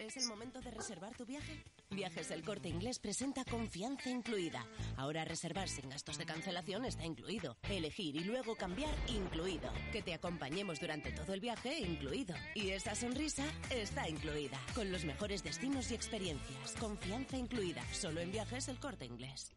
¿Es el momento de reservar tu viaje? Viajes El Corte Inglés presenta confianza incluida. Ahora reservar sin gastos de cancelación está incluido. Elegir y luego cambiar incluido. Que te acompañemos durante todo el viaje incluido. Y esa sonrisa está incluida. Con los mejores destinos y experiencias. Confianza incluida. Solo en Viajes El Corte Inglés.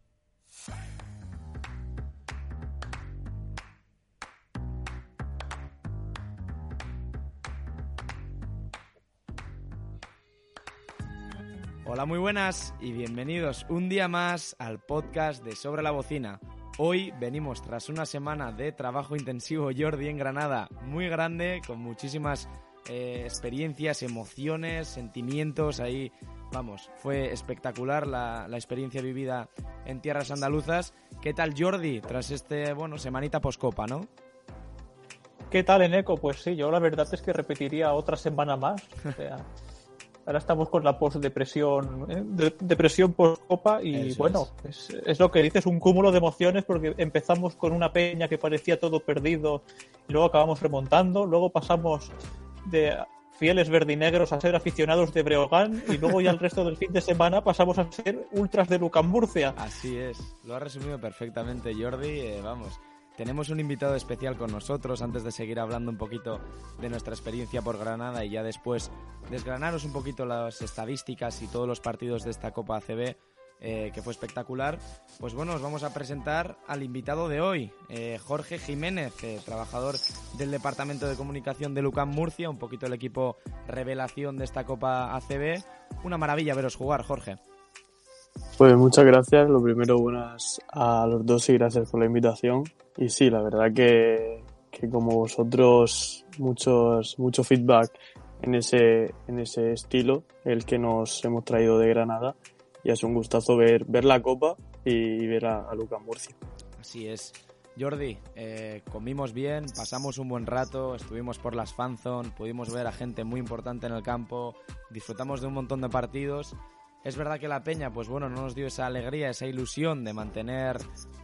Hola, muy buenas y bienvenidos un día más al podcast de Sobre la Bocina. Hoy venimos tras una semana de trabajo intensivo Jordi en Granada, muy grande, con muchísimas eh, experiencias, emociones, sentimientos ahí. Vamos, fue espectacular la, la experiencia vivida en tierras andaluzas. ¿Qué tal Jordi tras este, bueno, semanita poscopa, no? ¿Qué tal, Eneco? Pues sí, yo la verdad es que repetiría otra semana más. O sea, ahora estamos con la post-depresión, ¿eh? de- depresión post-copa y Eso bueno, es. Es, lo que dices, un cúmulo de emociones porque empezamos con una peña que parecía todo perdido y luego acabamos remontando, luego pasamos de fieles verdinegros a ser aficionados de Breogán y luego ya el resto del fin de semana pasamos a ser ultras de Lucan Murcia. Así es, lo ha resumido perfectamente Jordi. eh, vamos, tenemos un invitado especial con nosotros antes de seguir hablando un poquito de nuestra experiencia por Granada y ya después desgranaros un poquito las estadísticas y todos los partidos de esta Copa ACB. eh, que fue espectacular, pues bueno, os vamos a presentar al invitado de hoy, eh, Jorge Jiménez, eh, trabajador del Departamento de Comunicación de Lucan Murcia, un poquito el equipo revelación de esta Copa ACB. Una maravilla veros jugar, Jorge. Pues muchas gracias. Lo primero, buenas a los dos y gracias por la invitación. Y sí, la verdad que, que como vosotros, muchos, mucho feedback en ese, en ese estilo, el que nos hemos traído de Granada. Y es un gustazo ver, ver la copa y ver a, a Lucas Murcia. Así es. Jordi, eh, comimos bien, pasamos un buen rato, estuvimos por las fanzone, pudimos ver a gente muy importante en el campo, disfrutamos de un montón de partidos. Es verdad que la Peña, pues bueno, no nos dio esa alegría, esa ilusión de mantener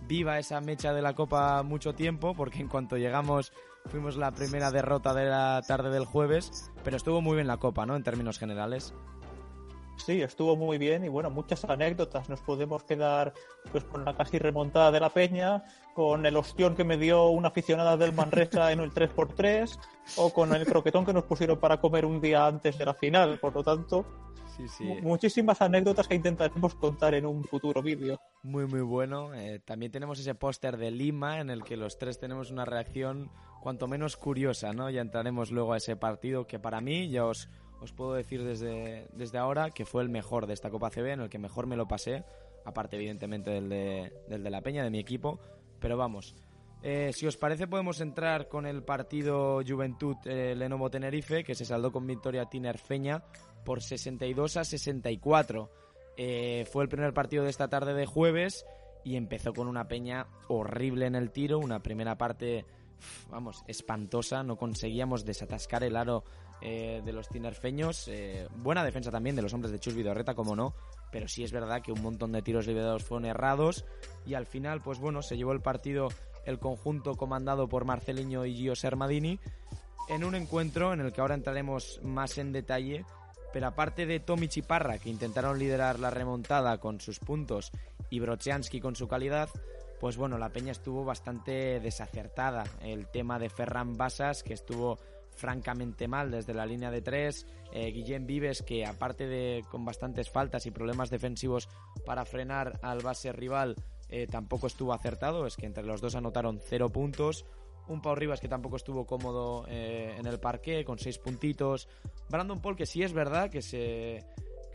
viva esa mecha de la Copa mucho tiempo, porque en cuanto llegamos fuimos la primera derrota de la tarde del jueves, pero estuvo muy bien la Copa, ¿no? En términos generales. Sí, estuvo muy bien y bueno, muchas anécdotas. Nos podemos quedar pues con la casi remontada de la Peña, con el ostión que me dio una aficionada del Manresa en el 3x3 o con el croquetón que nos pusieron para comer un día antes de la final. Por lo tanto, Sí, sí. mu- muchísimas anécdotas que intentaremos contar en un futuro vídeo. Muy, muy bueno. Eh, también tenemos ese póster de Lima en el que los tres tenemos una reacción cuanto menos curiosa, ¿no? Ya entraremos luego a ese partido que para mí, ya os, os puedo decir desde, desde ahora, que fue el mejor de esta Copa CB, en el que mejor me lo pasé, aparte evidentemente del de, del de la Peña, de mi equipo. Pero vamos, eh, si os parece podemos entrar con el partido Juventud eh, Lenovo Tenerife, que se saldó con victoria tinerfeña por 62 a 64. Eh, fue el primer partido de esta tarde de jueves y empezó con una peña horrible en el tiro, una primera parte, vamos, espantosa, no conseguíamos desatascar el aro eh, de los tinerfeños, eh, buena defensa también de los hombres de Chus Vidorreta, como no, pero sí es verdad que un montón de tiros liberados fueron errados. Y al final, pues bueno, se llevó el partido el conjunto comandado por Marceliño y Gio Sermadini en un encuentro en el que ahora entraremos más en detalle pero aparte de Tomi Chiparra, que intentaron liderar la remontada con sus puntos, y Brocheansky con su calidad, pues bueno, la peña estuvo bastante desacertada. El tema de Ferran Basas, que estuvo francamente mal desde la línea de tres, eh, Guillem Vives, que aparte de con bastantes faltas y problemas defensivos para frenar al base rival, eh, tampoco estuvo acertado, es que entre los dos anotaron cero puntos. Un Pau Rivas que tampoco estuvo cómodo eh, en el parque, con seis puntitos. Brandon Paul, que sí es verdad que se.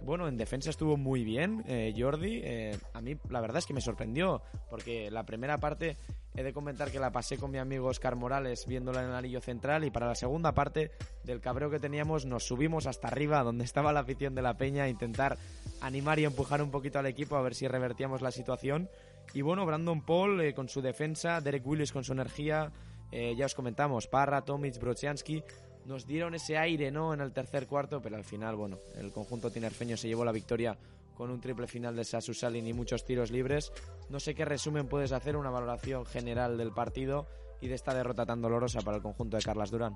Bueno, en defensa estuvo muy bien, eh, Jordi. Eh, a mí la verdad es que me sorprendió, porque la primera parte he de comentar que la pasé con mi amigo Oscar Morales viéndola en el anillo central y para la segunda parte del cabreo que teníamos nos subimos hasta arriba donde estaba la afición de la peña a intentar animar y empujar un poquito al equipo a ver si revertíamos la situación. Y bueno, Brandon Paul con su defensa, Derek Willis con su energía, eh, ya os comentamos, Parra, Tomic, Brochiansky, nos dieron ese aire ¿no? en el tercer cuarto, pero al final, bueno, el conjunto tinerfeño se llevó la victoria con un triple final de Sasu Salin y muchos tiros libres. No sé qué resumen puedes hacer, una valoración general del partido y de esta derrota tan dolorosa para el conjunto de Carlas Durán.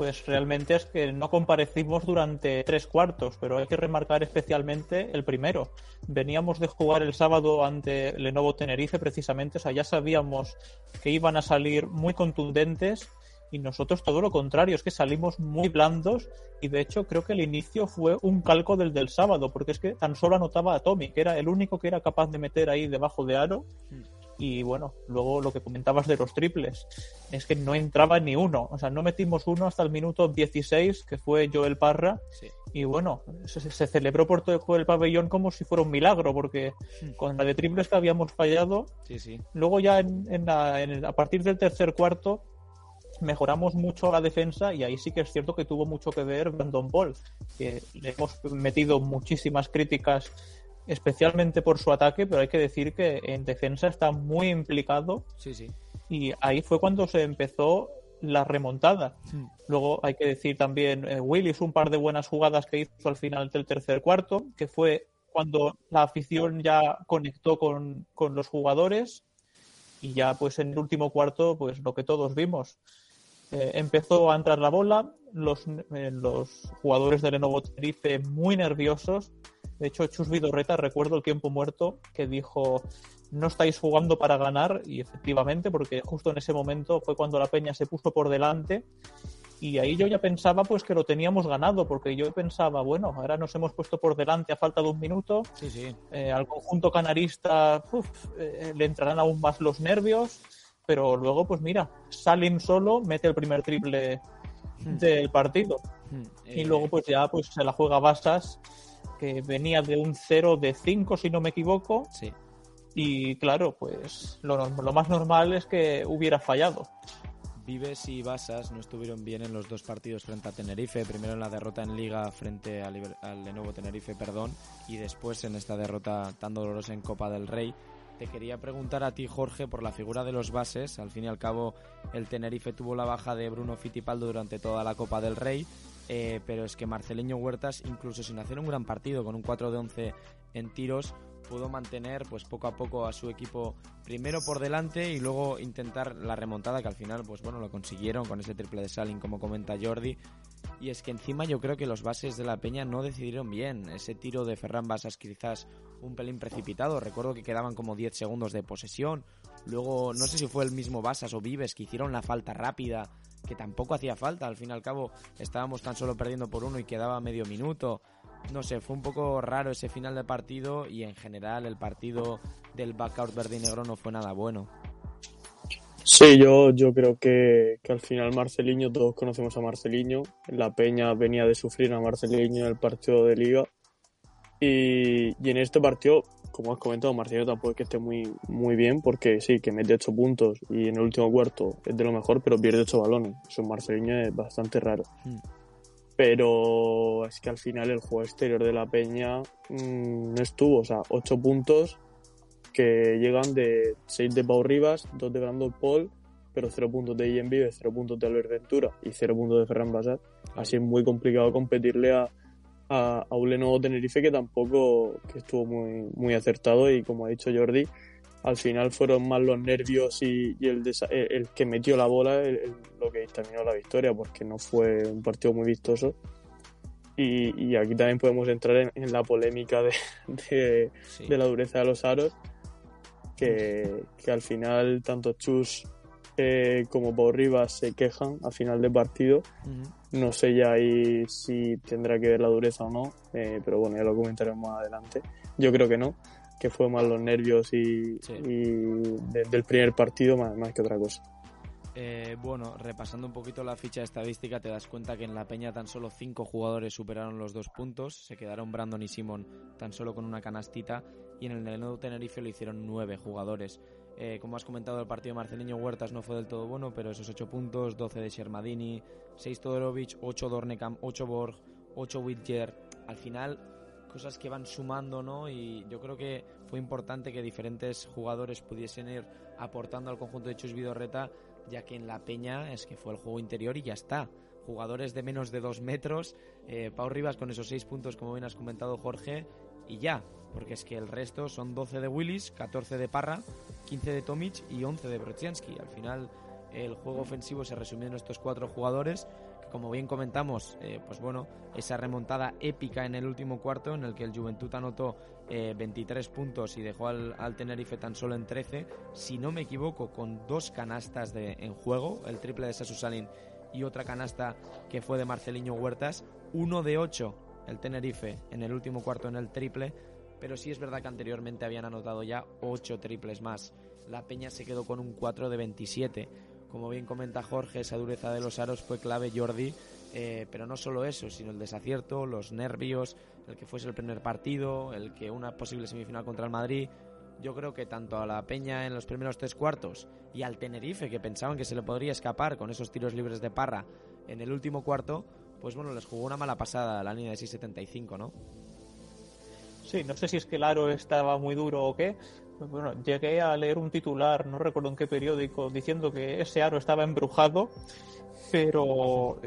Pues realmente es que no comparecimos durante tres cuartos, pero hay que remarcar especialmente el primero. Veníamos de jugar el sábado ante Lenovo Tenerife precisamente, o sea, ya sabíamos que iban a salir muy contundentes y nosotros todo lo contrario, es que salimos muy blandos y de hecho creo que el inicio fue un calco del del sábado, porque es que tan solo anotaba a Tommy, que era el único que era capaz de meter ahí debajo de aro. Y bueno, luego lo que comentabas de los triples, es que no entraba ni uno. O sea, no metimos uno hasta el minuto 16, que fue Joel Parra. Y bueno, se, se, celebró por todo el pabellón como si fuera un milagro, porque con la de triples que habíamos fallado, Sí, sí. luego ya en, en la- en el- a partir del tercer cuarto mejoramos mucho la defensa y ahí sí que es cierto que tuvo mucho que ver Brandon Ball, que le hemos metido muchísimas críticas especialmente por su ataque, pero hay que decir que en defensa está muy implicado Sí, sí. y ahí fue cuando se empezó la remontada. Luego hay que decir también eh, Willis un par de buenas jugadas que hizo al final del tercer cuarto, que fue cuando la afición ya conectó con, con los jugadores y ya pues en el último cuarto pues lo que todos vimos. Eh, empezó a entrar la bola, los, eh, los jugadores de Lenovo Tenerife muy nerviosos. De hecho, Chus Vidorreta, recuerdo el tiempo muerto, que dijo, no estáis jugando para ganar, y efectivamente, porque justo en ese momento fue cuando la Peña se puso por delante, y ahí yo ya pensaba pues que lo teníamos ganado, porque yo pensaba, bueno, ahora nos hemos puesto por delante a falta de un minuto, Sí, sí. eh, al conjunto canarista uf, eh, le entrarán aún más los nervios, pero luego, pues mira, Salim solo mete el primer triple del partido. Y Eh, luego, pues ya pues se la juega Basas, que venía de un 0 de 5, si no me equivoco. Sí. Y claro, pues lo, lo más normal es que hubiera fallado. Vives y Basas no estuvieron bien en los dos partidos frente a Tenerife. Primero en la derrota en Liga frente al, al Lenovo Tenerife, perdón, y después en esta derrota tan dolorosa en Copa del Rey. Te quería preguntar a ti, Jorge, por la figura de los bases. Al fin y al cabo, el Tenerife tuvo la baja de Bruno Fittipaldo durante toda la Copa del Rey, eh, pero es que Marceleño Huertas, incluso sin hacer un gran partido, con un 4 de 11 en tiros, pudo mantener pues poco a poco a su equipo primero por delante y luego intentar la remontada que al final pues bueno lo consiguieron con ese triple de Salin como comenta Jordi y es que encima yo creo que los bases de la Peña no decidieron bien ese tiro de Ferran Basas quizás un pelín precipitado recuerdo que quedaban como 10 segundos de posesión luego no sé si fue el mismo Basas o Vives que hicieron la falta rápida que tampoco hacía falta al fin y al cabo estábamos tan solo perdiendo por uno y quedaba medio minuto no sé, fue un poco raro ese final de partido y en general el partido del backout verde y negro no fue nada bueno. Sí, yo, yo creo que, que al final Marceliño, todos conocemos a Marceliño. La Peña venía de sufrir a Marceliño en el partido de Liga. Y, y en este partido, como has comentado, Marceliño tampoco es que esté muy, muy bien, porque sí, que mete 8 puntos y en el último cuarto es de lo mejor, pero pierde 8 balones. Eso en Marceliño es bastante raro. Hmm. Pero es que al final el juego exterior de la Peña mm, no estuvo. O sea, 8 puntos que llegan de 6 de Pau Rivas, 2 de Brandon Paul, pero 0 puntos de Ian Vives, 0 puntos de Albert Ventura y 0 puntos de Ferran Basat. Así es muy complicado competirle a, a, a un Lenovo Tenerife que tampoco que estuvo muy, muy acertado y como ha dicho Jordi, al final fueron más los nervios y, y el, el, el que metió la bola el- el- lo que terminó la victoria porque no fue un partido muy vistoso. Y, y aquí también podemos entrar en, en la polémica de, de, Sí. de la dureza de los aros, que, que al final tanto Chus eh, como Pau Rivas se quejan al final del partido. No sé ya ahí si tendrá que ver la dureza o no, eh, pero bueno, ya lo comentaremos más adelante. Yo creo que no, que fue más los nervios y, Sí. y de- del primer partido más, más que otra cosa. Eh, bueno, repasando un poquito la ficha estadística, te das cuenta que en la Peña tan solo 5 jugadores superaron los dos puntos. Se quedaron Brandon y Simon tan solo con una canastita. Y en el Lenovo Tenerife lo hicieron 9 jugadores. Eh, como has comentado, el partido de Marceliño Huertas no fue del todo bueno, pero esos 8 puntos, 12 de Shermadini, 6 Todorovic, 8 Dornekam, 8 Borg, 8 Whitger. Al final, cosas que van sumando, ¿no? Y yo creo que fue importante que diferentes jugadores pudiesen ir aportando al conjunto de Chus Vidorreta, ya que en la Peña es que fue el juego interior y ya está. Jugadores de menos de 2 metros, eh, Pau Rivas con esos 6 puntos, como bien has comentado Jorge, y ya, porque es que el resto son 12 de Willis, 14 de Parra, 15 de Tomic y 11 de Brodzianski. Al final, el juego ofensivo se resumió en estos cuatro jugadores, que como bien comentamos, eh, pues bueno, esa remontada épica en el último cuarto en el que el Juventud anotó 23 eh, puntos y dejó al, Tenerife tan solo en 13, si no me equivoco, con dos canastas de, en juego, el triple de Sasu Salin y otra canasta que fue de Marceliño Huertas, uno de ocho el Tenerife en el último cuarto en el triple, pero sí es verdad que anteriormente habían anotado ya ocho triples más. La Peña se quedó con un 4 de 27 como bien comenta Jorge, esa dureza de los aros fue clave Jordi, eh, pero no solo eso, sino el desacierto, los nervios, el que fuese el primer partido, el que una posible semifinal contra el Madrid. Yo creo que tanto a la Peña en los primeros tres cuartos y al Tenerife, que pensaban que se le podría escapar con esos tiros libres de Parra en el último cuarto, pues bueno, les jugó una mala pasada la línea de 6.75, ¿no? Sí, no sé si es que el aro estaba muy duro o qué, bueno, llegué a leer un titular, no recuerdo en qué periódico, diciendo que ese aro estaba embrujado, pero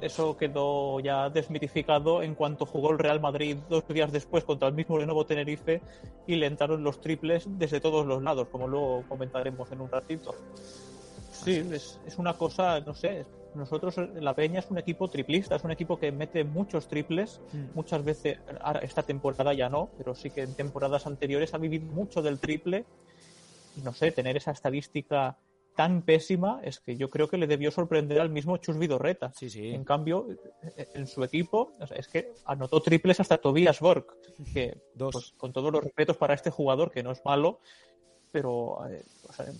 eso quedó ya desmitificado en cuanto jugó el Real Madrid dos días después contra el mismo Lenovo Tenerife y le entraron los triples desde todos los lados, como luego comentaremos en un ratito. Sí, es, es una cosa, no sé, nosotros, la Peña es un equipo triplista, es un equipo que mete muchos triples, mm. muchas veces, esta temporada ya no, pero sí que en temporadas anteriores ha vivido mucho del triple. Y no sé, tener esa estadística tan pésima es que yo creo que le debió sorprender al mismo Chus Vidorreta. Sí, sí. En cambio, en su equipo, es que anotó triples hasta Tobias Borg, que pues, con todos los respetos para este jugador, que no es malo, pero eh,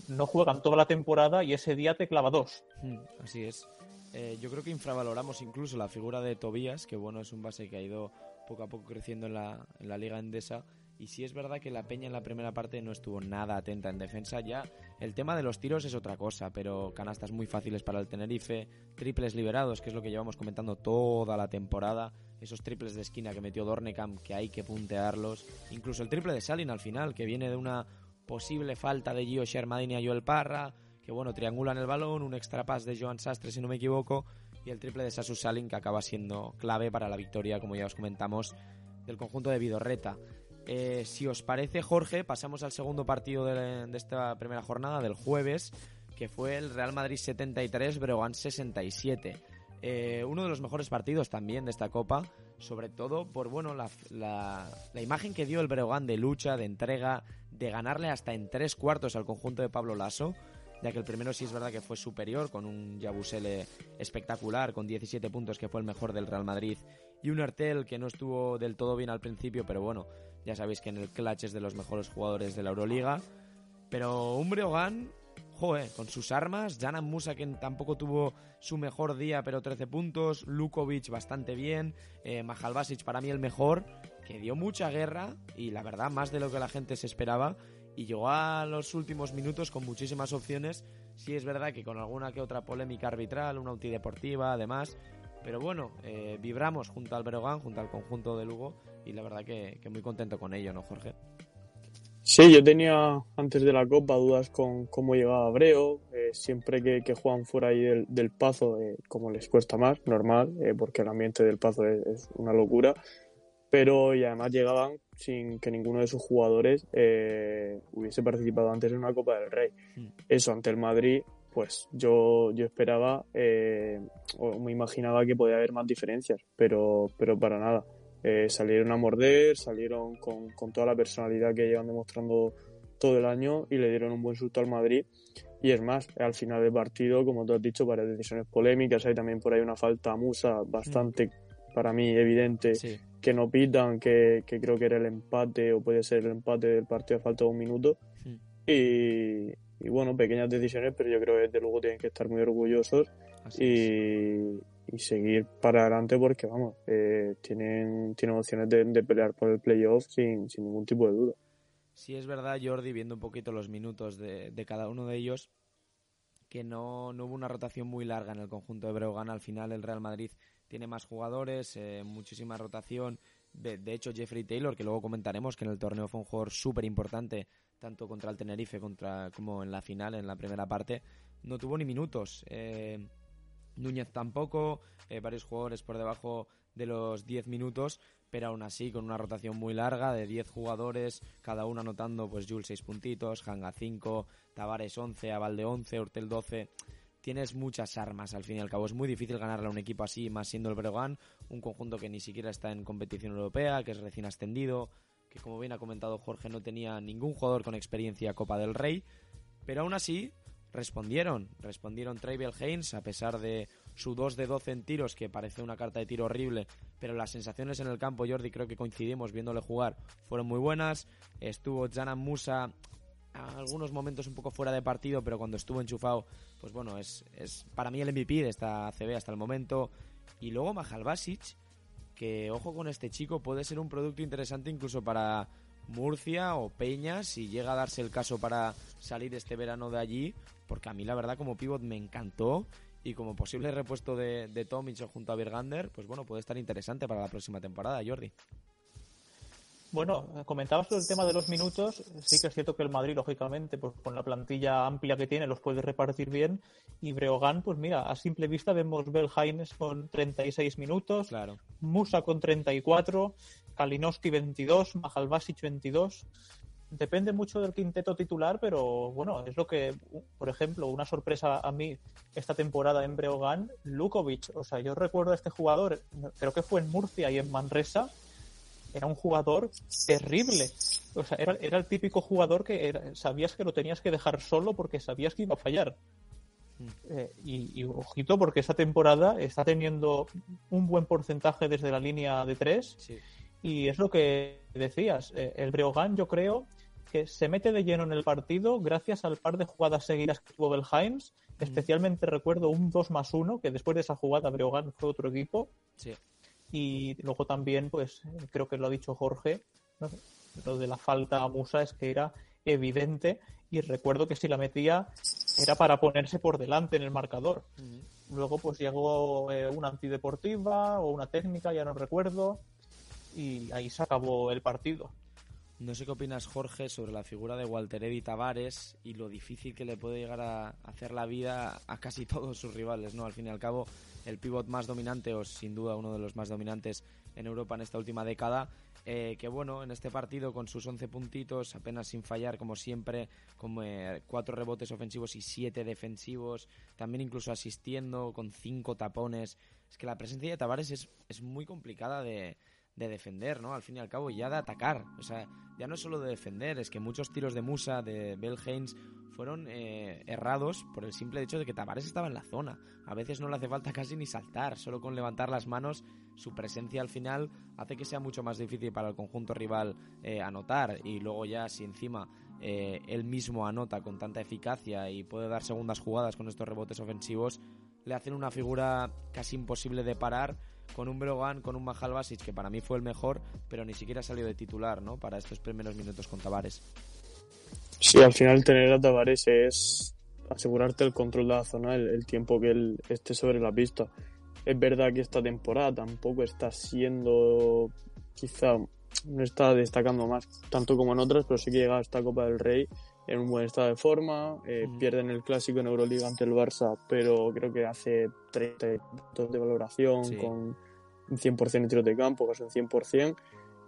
no juegan toda la temporada y ese día te clava dos. Mm, así es. Eh, yo creo que infravaloramos incluso la figura de Tobías, que bueno, es un base que ha ido poco a poco creciendo en la, en la Liga Endesa. Y sí es verdad que la Peña en la primera parte no estuvo nada atenta en defensa. Ya el tema de los tiros es otra cosa, pero canastas muy fáciles para el Tenerife, triples liberados, que es lo que llevamos comentando toda la temporada. Esos triples de esquina que metió Dornecam, que hay que puntearlos. Incluso el triple de Salin al final, que viene de una posible falta de Gio Shermadini a Joel Parra que bueno, triangulan el balón, un extra pass de Joan Sastre, si no me equivoco, y el triple de Sasu Salin, que acaba siendo clave para la victoria, como ya os comentamos, del conjunto de Vidorreta. Eh, si os parece, Jorge, pasamos al segundo partido de, esta primera jornada, del jueves, que fue el Real Madrid 73, Breogán 67. Eh, uno de los mejores partidos también de esta Copa, sobre todo por bueno la, la, imagen que dio el Breogán de lucha, de entrega, de ganarle hasta en tres cuartos al conjunto de Pablo Lasso ya que el primero sí es verdad que fue superior, con un Yabusele espectacular, con 17 puntos, que fue el mejor del Real Madrid, y un Artel que no estuvo del todo bien al principio, pero bueno, ya sabéis que en el clutch es de los mejores jugadores de la Euroliga. Pero un Breogán, joe, con sus armas, Janan Musa que tampoco tuvo su mejor día, pero 13 puntos, Lukovic bastante bien, eh, para mí el mejor, que dio mucha guerra y la verdad más de lo que la gente se esperaba. Y llegó a los últimos minutos con muchísimas opciones. Sí es verdad que con alguna que otra polémica arbitral, una deportiva además, pero bueno, eh, vibramos junto al Berogán, junto al conjunto de Lugo. Y la verdad que, muy contento con ello, ¿no, Jorge? Sí, yo tenía antes de la Copa dudas con cómo llegaba Breo. Eh, siempre que, que, juegan fuera ahí del, del Pazo, eh, como les cuesta más, normal, porque el ambiente del Pazo es una locura pero y además llegaban sin que ninguno de sus jugadores eh, hubiese participado antes en una Copa del Rey. Hmm. Eso ante el Madrid, pues yo, yo esperaba eh, o me imaginaba que podía haber más diferencias, pero, pero para nada. Eh, salieron a morder, salieron con, con, toda la personalidad que llevan demostrando todo el año y le dieron un buen susto al Madrid. Y es más, al final del partido, como tú has dicho, varias decisiones polémicas. Hay también por ahí una falta a Musa bastante, hmm. para mí, evidente. Sí que no pitan, que, creo que era el empate o puede ser el empate del partido a falta de un minuto. Y, bueno, pequeñas decisiones, pero yo creo que desde luego tienen que estar muy orgullosos y, seguir para adelante porque, vamos, eh, tienen, tienen opciones de, pelear por el playoff sin, sin ningún tipo de duda. Sí, es verdad, Jordi, viendo un poquito los minutos de, de cada uno de ellos, que no, no, hubo una rotación muy larga en el conjunto de Breogán. Al final el Real Madrid tiene más jugadores, eh, muchísima rotación. De, hecho, Jeffrey Taylor, que luego comentaremos que en el torneo fue un jugador súper importante, tanto contra el Tenerife contra, como en la final, en la primera parte, no tuvo ni minutos. Eh, Núñez tampoco, eh, varios jugadores por debajo de los 10 minutos, pero aún así con una rotación muy larga de 10 jugadores, cada uno anotando pues Jules 6 puntitos, Hanga 5, Tavares 11, Avalde 11, Hortel 12 tienes muchas armas al fin y al cabo. Es muy difícil ganarle a un equipo así, más siendo el Breogán, un conjunto que ni siquiera está en competición europea, que es recién ascendido, que como bien ha comentado Jorge no tenía ningún jugador con experiencia Copa del Rey, pero aún así respondieron, respondieron Travel Haynes a pesar de su 2 de 12 en tiros, que parece una carta de tiro horrible, pero las sensaciones en el campo, Jordi, creo que coincidimos viéndole jugar, fueron muy buenas. Estuvo Janan Musa a algunos momentos un poco fuera de partido, pero cuando estuvo enchufado, pues bueno, es, es para mí el MVP de esta CB hasta el momento. Y luego Mahal Basic, que ojo con este chico, puede ser un producto interesante incluso para Murcia o Peña, si llega a darse el caso para salir este verano de allí, porque a mí la verdad como pivot me encantó y como posible repuesto de, de Tomic junto a Bergander, pues bueno, puede estar interesante para la próxima temporada, Jordi. Bueno, comentabas sobre el tema de los minutos. Sí que es cierto que el Madrid, lógicamente, pues con la plantilla amplia que tiene, los puede repartir bien. Y Breogán, pues mira, a simple vista vemos Bel Haines con 36 minutos, Claro. Musa con 34, Kalinowski 22, Majalbasic 22. Depende mucho del quinteto titular, pero bueno, es lo que, por ejemplo, una sorpresa a mí esta temporada en Breogán, Lukovic. O sea, yo recuerdo a este jugador, creo que fue en Murcia y en Manresa, era un jugador terrible. O sea, era, era el típico jugador que era- sabías que lo tenías que dejar solo porque sabías que iba a fallar. Eh, y, y ojito porque esta temporada está teniendo un buen porcentaje desde la línea de tres Sí. y es lo que decías. eh, el Breogán yo creo que se mete de lleno en el partido gracias al par de jugadas seguidas que tuvo Belheims. Especialmente recuerdo un 2 más 1 que después de esa jugada Breogán fue otro equipo. Sí. Y luego también, pues creo que lo ha dicho Jorge, ¿no? lo de la falta a Musa es que era evidente y recuerdo que si la metía era para ponerse por delante en el marcador. Luego pues llegó eh, una antideportiva o una técnica, ya no recuerdo, y ahí se acabó el partido. No sé qué opinas, Jorge, sobre la figura de Walter Eddy Tavares y lo difícil que le puede llegar a hacer la vida a casi todos sus rivales, ¿no? Al fin y al cabo, el pivot más dominante, o sin duda uno de los más dominantes en Europa en esta última década, eh, que bueno, en este partido con sus 11 puntitos, apenas sin fallar, como siempre, con eh, cuatro rebotes ofensivos y siete defensivos, también incluso asistiendo con cinco tapones. Es que la presencia de Tavares es, es muy complicada de, de defender, ¿no? Al fin y al cabo, ya de atacar. O sea, ya no es solo de defender, es que muchos tiros de Musa, de Bell Haynes, fueron eh, errados por el simple hecho de que Tavares estaba en la zona. A veces no le hace falta casi ni saltar, solo con levantar las manos, su presencia al final hace que sea mucho más difícil para el conjunto rival eh, anotar. Y luego ya, si encima eh, él mismo anota con tanta eficacia y puede dar segundas jugadas con estos rebotes ofensivos, le hacen una figura casi imposible de parar con un Brogan, con un Mahal Basic, que para mí fue el mejor, pero ni siquiera salió de titular, ¿no? Para estos primeros minutos con Tavares. Sí, al final tener a Tavares es asegurarte el control de la zona el, el tiempo que él esté sobre la pista. Es verdad que esta temporada tampoco está siendo, quizá no está destacando más tanto como en otras, pero sí que llega a esta Copa del Rey en un buen estado de forma. Eh, Ujú. Pierden el clásico en Euroliga ante el Barça, pero creo que hace 30 puntos de valoración Sí. con un 100% en tiros de campo, casi un 100%.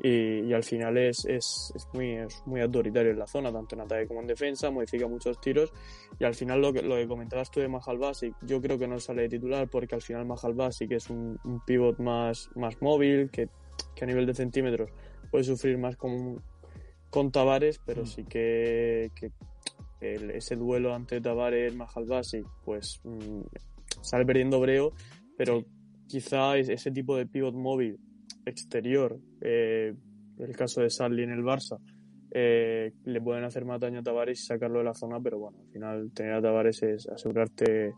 Y, y al final es, es, es muy, es muy autoritario en la zona, tanto en ataque como en defensa, modifica muchos tiros. Y al final lo que, lo que comentabas tú de Mahal Basic, yo creo que no sale de titular porque al final Mahal Basic es un, un pivot más, más móvil, que, que a nivel de centímetros puede sufrir más con, con Tavares, pero sí que, que el- ese duelo ante Tavares Mahal Basic, pues mm, sale perdiendo Breo, pero quizá es- ese tipo de pivot móvil exterior, eh, el caso de Sarli en el Barça, eh, le pueden hacer más daño a Tavares y sacarlo de la zona, pero bueno, al final tener a Tavares es asegurarte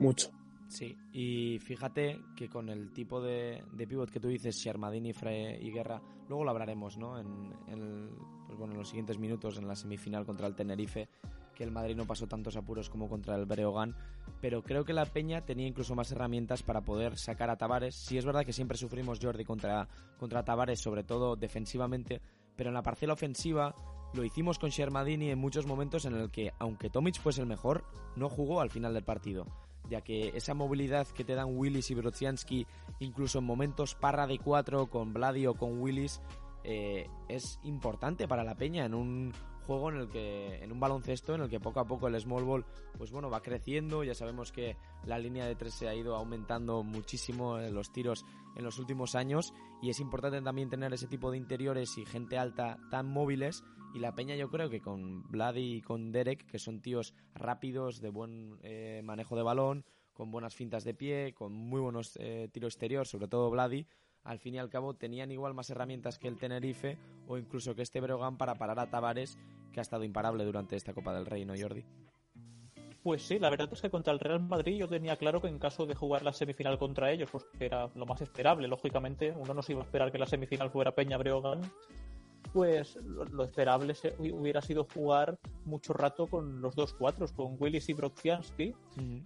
mucho. Sí, y fíjate que con el tipo de, de pivot que tú dices, Shermadini, Frey y Guerra, luego lo hablaremos, ¿no? En, en el- pues bueno, en los siguientes minutos, en la semifinal contra el Tenerife, que el Madrid no pasó tantos apuros como contra el Breogán, pero creo que la Peña tenía incluso más herramientas para poder sacar a Tavares. Sí es verdad que siempre sufrimos Jordi contra, contra Tavares, sobre todo defensivamente, pero en la parcela ofensiva lo hicimos con Shermadini en muchos momentos en el que, aunque Tomic fuese el mejor, no jugó al final del partido ya que esa movilidad que te dan Willis y Brodzianski, incluso en momentos parra de cuatro con Vladi o con Willis, eh, es importante para la peña en un juego en el que en un baloncesto en el que poco a poco el small ball pues bueno va creciendo. Ya sabemos que la línea de tres se ha ido aumentando muchísimo en los tiros en los últimos años y es importante también tener ese tipo de interiores y gente alta tan móviles. Y la peña yo creo que con Vladi y con Derek que son tíos rápidos de buen eh, manejo de balón con buenas fintas de pie con muy buenos eh, tiros exterior sobre todo Vladi al fin y al cabo tenían igual más herramientas que el Tenerife o incluso que este Breogán para parar a Tavares, que ha estado imparable durante esta Copa del Rey, ¿no, Jordi? Pues sí, la verdad es que contra el Real Madrid yo tenía claro que en caso de jugar la semifinal contra ellos, pues era lo más esperable, lógicamente. Uno no se iba a esperar que la semifinal fuera Peña Breogán pues lo, esperable hubiera sido jugar mucho rato con los dos cuatros, con Willis y Brodzianski.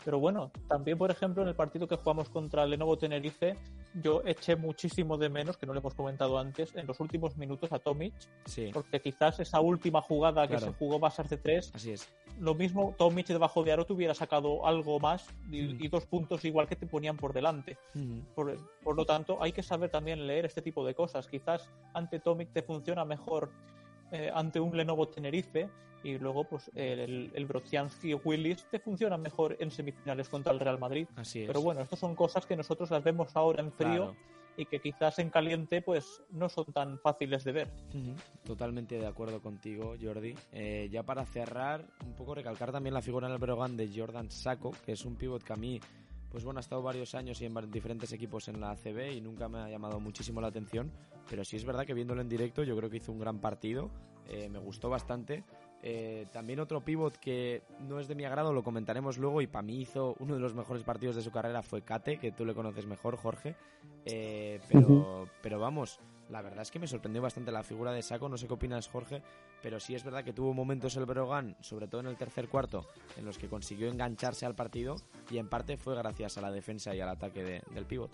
Pero bueno, también, por ejemplo, en el partido que jugamos contra Lenovo Tenerife, yo eché muchísimo de menos, que no le hemos comentado antes, en los últimos minutos a Tomic. Porque quizás esa última jugada que se jugó ser de tres, Así es. lo mismo Tomic debajo de aro te hubiera sacado algo más y, dos puntos igual que te ponían por delante. por, por, lo tanto, hay que saber también leer este tipo de cosas. Quizás ante Tomic te funciona mejor eh, ante un Lenovo Tenerife y luego pues el, el Brodzianski Willis te funciona mejor en semifinales contra el Real Madrid. Así Pero bueno, estas son cosas que nosotros las vemos ahora en frío. y que quizás en caliente pues no son tan fáciles de ver. Totalmente de acuerdo contigo, Jordi. Eh, ya para cerrar, un poco recalcar también la figura en el Brogan de Jordan Saco, que es un pivot que a mí pues bueno, ha estado varios años y en diferentes equipos en la ACB y nunca me ha llamado muchísimo la atención, pero sí es verdad que viéndolo en directo yo creo que hizo un gran partido, eh, me gustó bastante. Eh, también otro pivot que no es de mi agrado, lo comentaremos luego y para mí hizo uno de los mejores partidos de su carrera fue Kate, que tú le conoces mejor, Jorge, eh, pero, pero vamos, la verdad es que me sorprendió bastante la figura de Saco, no sé qué opinas Jorge, pero sí es verdad que tuvo momentos el Brogan, sobre todo en el tercer cuarto, en los que consiguió engancharse al partido y en parte fue gracias a la defensa y al ataque del pívot.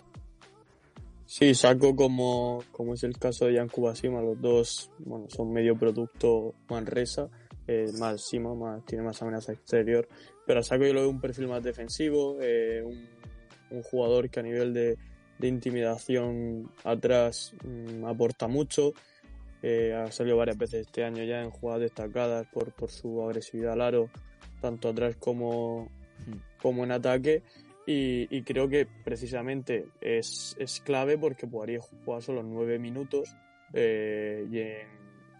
Sí, Saco como, como es el caso de Jan Kubasima, los dos bueno, son medio producto Manresa, eh, más Sima, más, tiene más amenaza exterior, pero a Saco yo lo veo un perfil más defensivo, eh, un jugador que a nivel de, de intimidación atrás mm, aporta mucho. Eh, ha salido varias veces este año ya en jugadas destacadas por, por su agresividad al aro, tanto atrás como, hmm. como en ataque. Y, creo que precisamente es, es clave porque podría jugar solo nueve minutos eh, y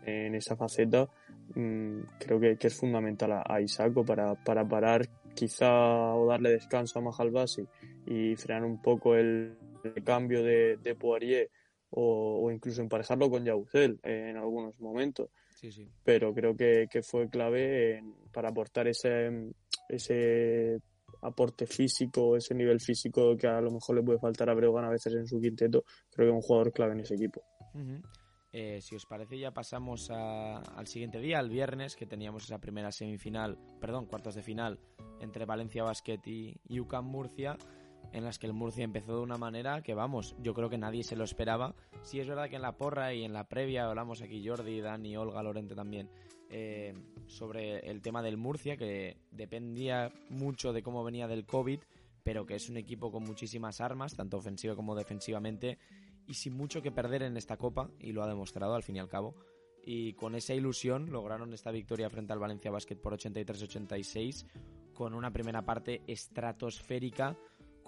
en, esa faceta mm, creo que, es fundamental a, Isaco para, para parar quizá o darle descanso a Mahalbasi y frenar un poco el, cambio de, de Poirier o, incluso emparejarlo con Yausel en algunos momentos. Pero creo que, fue clave para aportar ese, ese aporte físico, ese nivel físico que a lo mejor le puede faltar a Breogán a veces en su quinteto. Creo que es un jugador clave en ese equipo. Eh, si os parece, ya pasamos al siguiente día, al viernes, que teníamos esa primera semifinal, perdón, cuartos de final entre Valencia Basket y UCAM Murcia en las que el Murcia empezó de una manera que, vamos, yo creo que nadie se lo esperaba. Sí es verdad que en la porra y en la previa hablamos aquí Jordi, Dani, Olga, Lorente también, eh, sobre el tema del Murcia, que dependía mucho de cómo venía del COVID, pero que es un equipo con muchísimas armas, tanto ofensiva como defensivamente, y sin mucho que perder en esta copa, y lo ha demostrado al fin y al cabo. Y con esa ilusión lograron esta victoria frente al Valencia Basket por 83-86, con una primera parte estratosférica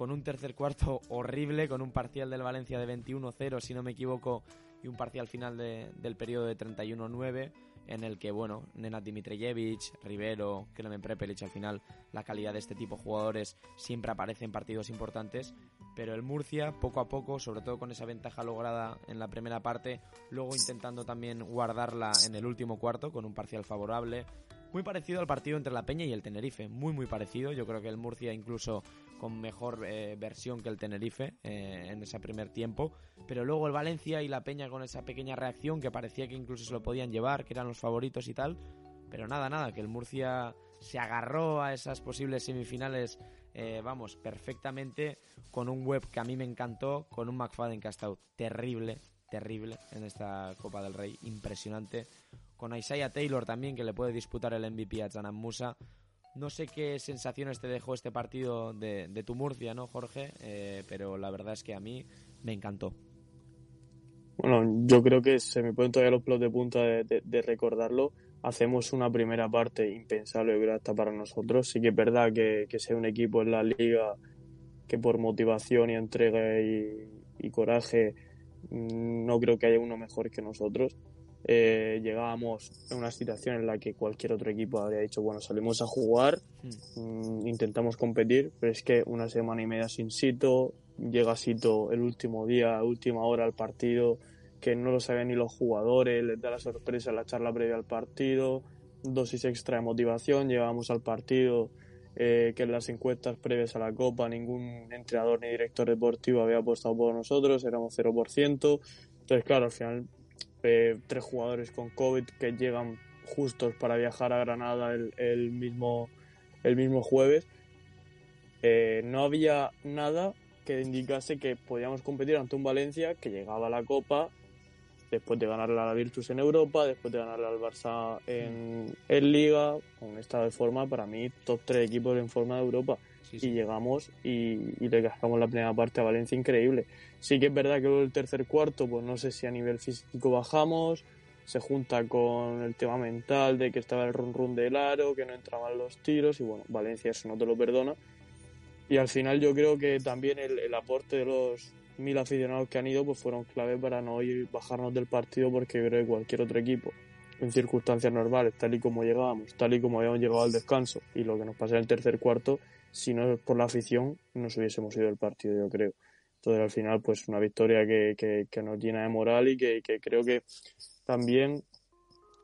con un tercer cuarto horrible, con un parcial del Valencia de 21-0, si no me equivoco, y un parcial final del periodo de 31-9, en el que, bueno, Nenad Dimitrijevic, Rivero, Klemen Prepelic, al final la calidad de este tipo de jugadores siempre aparece en partidos importantes, pero el Murcia, poco a poco, sobre todo con esa ventaja lograda en la primera parte, luego intentando también guardarla en el último cuarto, con un parcial favorable, muy parecido al partido entre la Peña y el Tenerife, muy muy parecido. Yo creo que el Murcia incluso con mejor eh, versión que el Tenerife eh, en ese primer tiempo. Pero luego el Valencia y la Peña con esa pequeña reacción que parecía que incluso se lo podían llevar, que eran los favoritos y tal. Pero nada, nada, que el Murcia se agarró a esas posibles semifinales, eh, vamos, perfectamente, con un web que a mí me encantó, con un McFadden que terrible, terrible en esta Copa del Rey, impresionante. Con Isaiah Taylor también, que le puede disputar el MVP a Zanan Musa. No sé qué sensaciones te dejó este partido de, tu Murcia, ¿no, Jorge? Eh, pero la verdad es que a mí me encantó. Bueno, yo creo que se me ponen todavía los pelos de punta de, recordarlo, hacemos una primera parte impensable, creo, hasta para nosotros. Sí que es verdad que, que sea un equipo en la liga que por motivación y entrega y, coraje mm, no creo que haya uno mejor que nosotros. Eh, llegábamos en una situación en la que cualquier otro equipo habría dicho, bueno, salimos a jugar, mm, intentamos competir, pero es que una semana y media sin Sito, llega Sito el último día, última hora al partido, que no lo saben ni los jugadores, les da la sorpresa la charla previa al partido, dosis extra de motivación, llegábamos al partido eh, que en las encuestas previas a la Copa ningún entrenador ni director deportivo había apostado por nosotros, éramos 0%. Entonces, claro, al final, eh, tres jugadores con COVID que llegan justos para viajar a Granada el, mismo, el mismo jueves. Eh, no había nada que indicase que podíamos competir ante un Valencia que llegaba a la Copa después de ganarle a la Virtus en Europa, después de ganarle al Barça en, en Liga, con un estado de forma, para mí, top 3 equipos en forma de Europa. Y llegamos y, y, le gastamos la primera parte a Valencia increíble. Sí que es verdad que el tercer cuarto, pues no sé si a nivel físico bajamos, se junta con el tema mental de que estaba el run run del aro, que no entraban los tiros y bueno, Valencia eso no te lo perdona. Y al final yo creo que también el aporte de los, mil aficionados que han ido pues fueron clave para no ir bajarnos del partido porque creo que cualquier otro equipo en circunstancias normales, tal y como llegábamos, tal y como habíamos llegado al descanso y lo que nos pasa en el tercer cuarto, si no por la afición, nos hubiésemos ido del partido, yo creo. Entonces, al final, pues una victoria que, que, nos llena de moral y que, creo que también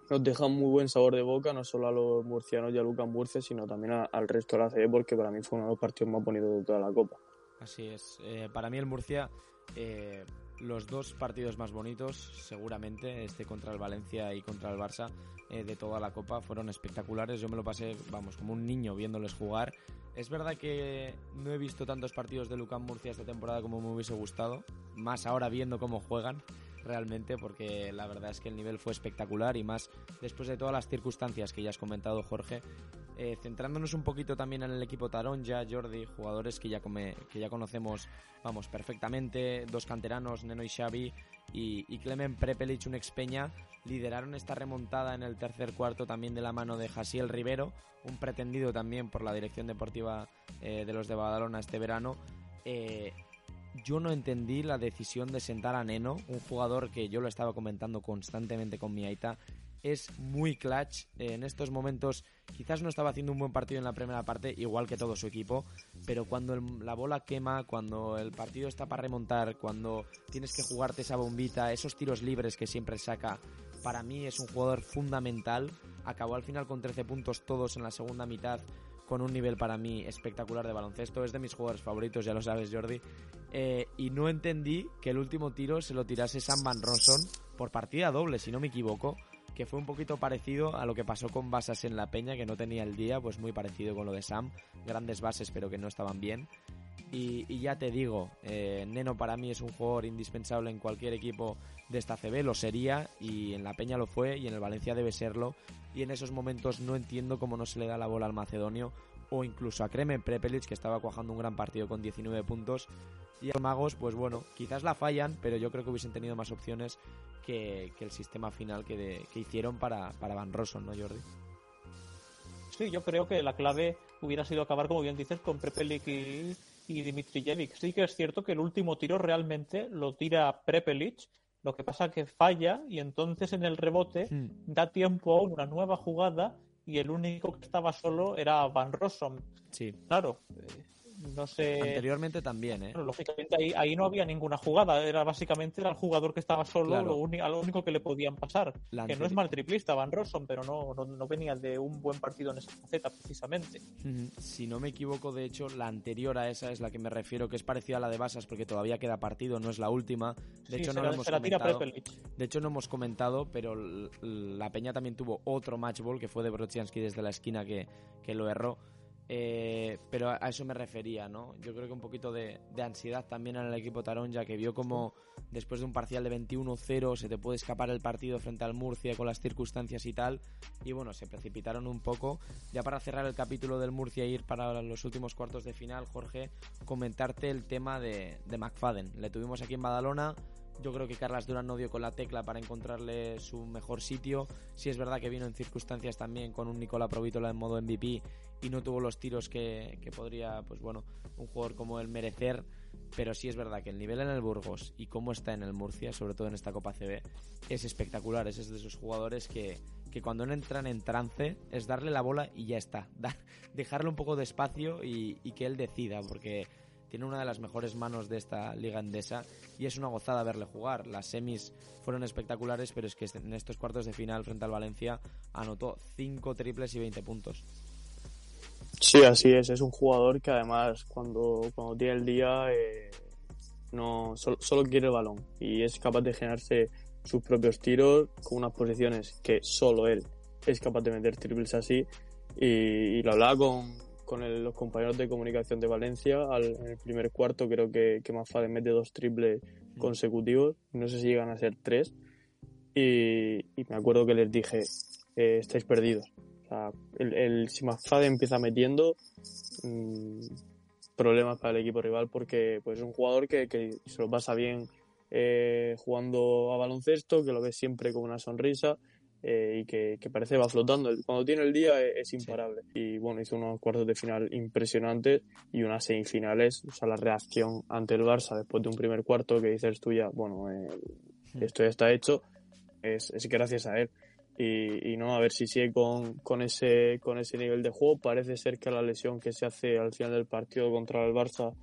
nos deja un muy buen sabor de boca, no solo a los murcianos y a Lucas Murcia, sino también al resto de la CB, porque para mí fue uno de los partidos más bonitos de toda la Copa. Así es. Eh, para mí el Murcia, eh, los dos partidos más bonitos, seguramente, este contra el Valencia y contra el Barça, eh, de toda la Copa, fueron espectaculares. Yo me lo pasé, vamos, como un niño viéndoles jugar. Es verdad que no he visto tantos partidos de Lucán Murcia esta temporada como me hubiese gustado, más ahora viendo cómo juegan realmente porque la verdad es que el nivel fue espectacular y más después de todas las circunstancias que ya has comentado Jorge eh, centrándonos un poquito también en el equipo Taronja, Jordi, jugadores que ya, que ya conocemos, vamos, perfectamente, dos canteranos, Neno y Xavi, y, y Clemen Prepelic, un expeña, lideraron esta remontada en el tercer cuarto también de la mano de Jasiel Rivero, un pretendido también por la dirección deportiva eh, de los de Badalona este verano. Eh, yo no entendí la decisión de sentar a Neno, un jugador que yo lo estaba comentando constantemente con mi Aita, es muy clutch. En estos momentos quizás no estaba haciendo un buen partido en la primera parte, igual que todo su equipo, pero cuando la bola quema, cuando el partido está para remontar, cuando tienes que jugarte esa bombita, esos tiros libres que siempre saca, para mí es un jugador fundamental. Acabó al final con 13 puntos todos en la segunda mitad con un nivel para mí espectacular de baloncesto. Es de mis jugadores favoritos, ya lo sabes, Jordi. Eh, y no entendí que el último tiro se lo tirase Sam Van Ronson por partida doble, si no me equivoco que fue un poquito parecido a lo que pasó con Basas en la Peña, que no tenía el día, pues muy parecido con lo de Sam. Grandes bases, pero que no estaban bien. Y, ya te digo, eh, Neno para mí es un jugador indispensable en cualquier equipo de esta CB, lo sería, y en la Peña lo fue, y en el Valencia debe serlo. Y en esos momentos no entiendo cómo no se le da la bola al macedonio, o incluso a Kremen Prepelic, que estaba cuajando un gran partido con 19 puntos. Y a los magos, pues bueno, quizás la fallan, pero yo creo que hubiesen tenido más opciones que, el sistema final que, hicieron para, para Van Rossum, ¿no, Jordi? Sí, yo creo que la clave hubiera sido acabar, como bien dices, con Prepelic y, y Dimitrijevic. Sí que es cierto que el último tiro realmente lo tira Prepelic, lo que pasa que falla y entonces en el rebote hmm. da tiempo a una nueva jugada y el único que estaba solo era Van Rossum. Sí. Claro, eh, no sé. Anteriormente también, ¿eh? lógicamente ahí, ahí, no había ninguna jugada. Era básicamente era el jugador que estaba solo, lo, único, lo único que le podían pasar. que no es mal triplista, Van Rosson, pero no, no, venía de un buen partido en esa faceta, precisamente. Si no me equivoco, de hecho, la anterior a esa es la que me refiero, que es parecida a la de Basas, porque todavía queda partido, no es la última. De hecho, no lo hemos comentado. De hecho, no hemos comentado, pero la Peña también tuvo otro matchball que fue de Brodzianski desde la esquina que, que lo erró. Eh, pero a eso me refería, ¿no? Yo creo que un poquito de, ansiedad también en el equipo Tarón, ya que vio como después de un parcial de 21-0 se te puede escapar el partido frente al Murcia con las circunstancias y tal. Y bueno, se precipitaron un poco. Ya para cerrar el capítulo del Murcia e ir para los últimos cuartos de final, Jorge, comentarte el tema de, de McFadden. Le tuvimos aquí en Badalona, Yo creo que Carlas Durán no dio con la tecla para encontrarle su mejor sitio. Sí es verdad que vino en circunstancias también con un Nicola Provítola en modo MVP y no tuvo los tiros que, que podría, pues bueno, un jugador como él merecer. Pero sí es verdad que el nivel en el Burgos y cómo está en el Murcia, sobre todo en esta Copa CB, es espectacular. Es de esos jugadores que, que cuando no entran en trance es darle la bola y ya está. dejarle un poco de espacio y, y que él decida, porque tiene una de las mejores manos de esta liga endesa y es una gozada verle jugar. Las semis fueron espectaculares, pero es que en estos cuartos de final frente al Valencia anotó 5 triples y 20 puntos. Sí, así es. Es un jugador que además cuando, cuando tiene el día eh, no solo, quiere el balón y es capaz de generarse sus propios tiros con unas posiciones que solo él es capaz de meter triples así. Y, y lo hablaba con, con los compañeros de comunicación de Valencia. Al, en el primer cuarto creo que, que Mafade mete dos triples mm. consecutivos. No sé si llegan a ser tres. Y, me acuerdo que les dije, eh, estáis perdidos. O sea, el, el, si Mafade empieza metiendo, mmm, problemas para el equipo rival porque pues, es un jugador que, que se lo pasa bien eh, jugando a baloncesto, que lo ve siempre con una sonrisa eh, y que, parece va flotando. Cuando tiene el día es, imparable. Y bueno, hizo unos cuartos de final impresionantes y unas semifinales. O sea, la reacción ante el Barça después de un primer cuarto que dices tú ya, bueno, eh, esto ya está hecho, es, es gracias a él. Y, y, no, a ver si sigue con, con, ese, con ese nivel de juego. Parece ser que la lesión que se hace al final del partido contra el Barça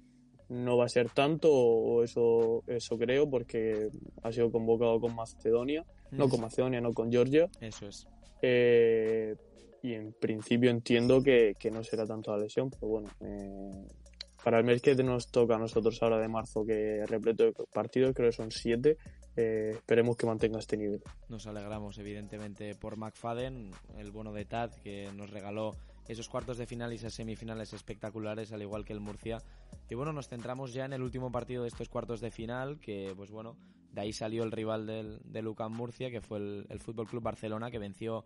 no va a ser tanto, o eso, eso creo, porque ha sido convocado con Macedonia, no con Macedonia, no con Georgia. Eso es. Eh, y en principio entiendo que, no será tanto la lesión, pero bueno, eh, para el mes que nos toca a nosotros ahora de marzo, que repleto de partidos, creo que son siete, eh, esperemos que mantenga este nivel. Nos alegramos evidentemente por McFadden, el bono de Tad, que nos regaló esos cuartos de final y esas semifinales espectaculares, al igual que el Murcia. Y bueno, nos centramos ya en el último partido de estos cuartos de final, que pues bueno, de ahí salió el rival del, de Lucan Murcia, que fue el, el Fútbol Club Barcelona, que venció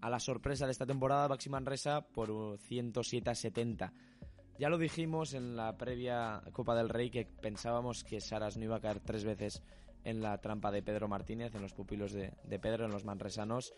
a la sorpresa de esta temporada Baxi Manresa por 107 a 70. Ya lo dijimos en la previa Copa del Rey que pensábamos que Saras no iba a caer tres veces en la trampa de Pedro Martínez, en los pupilos de, de Pedro, en los manresanos,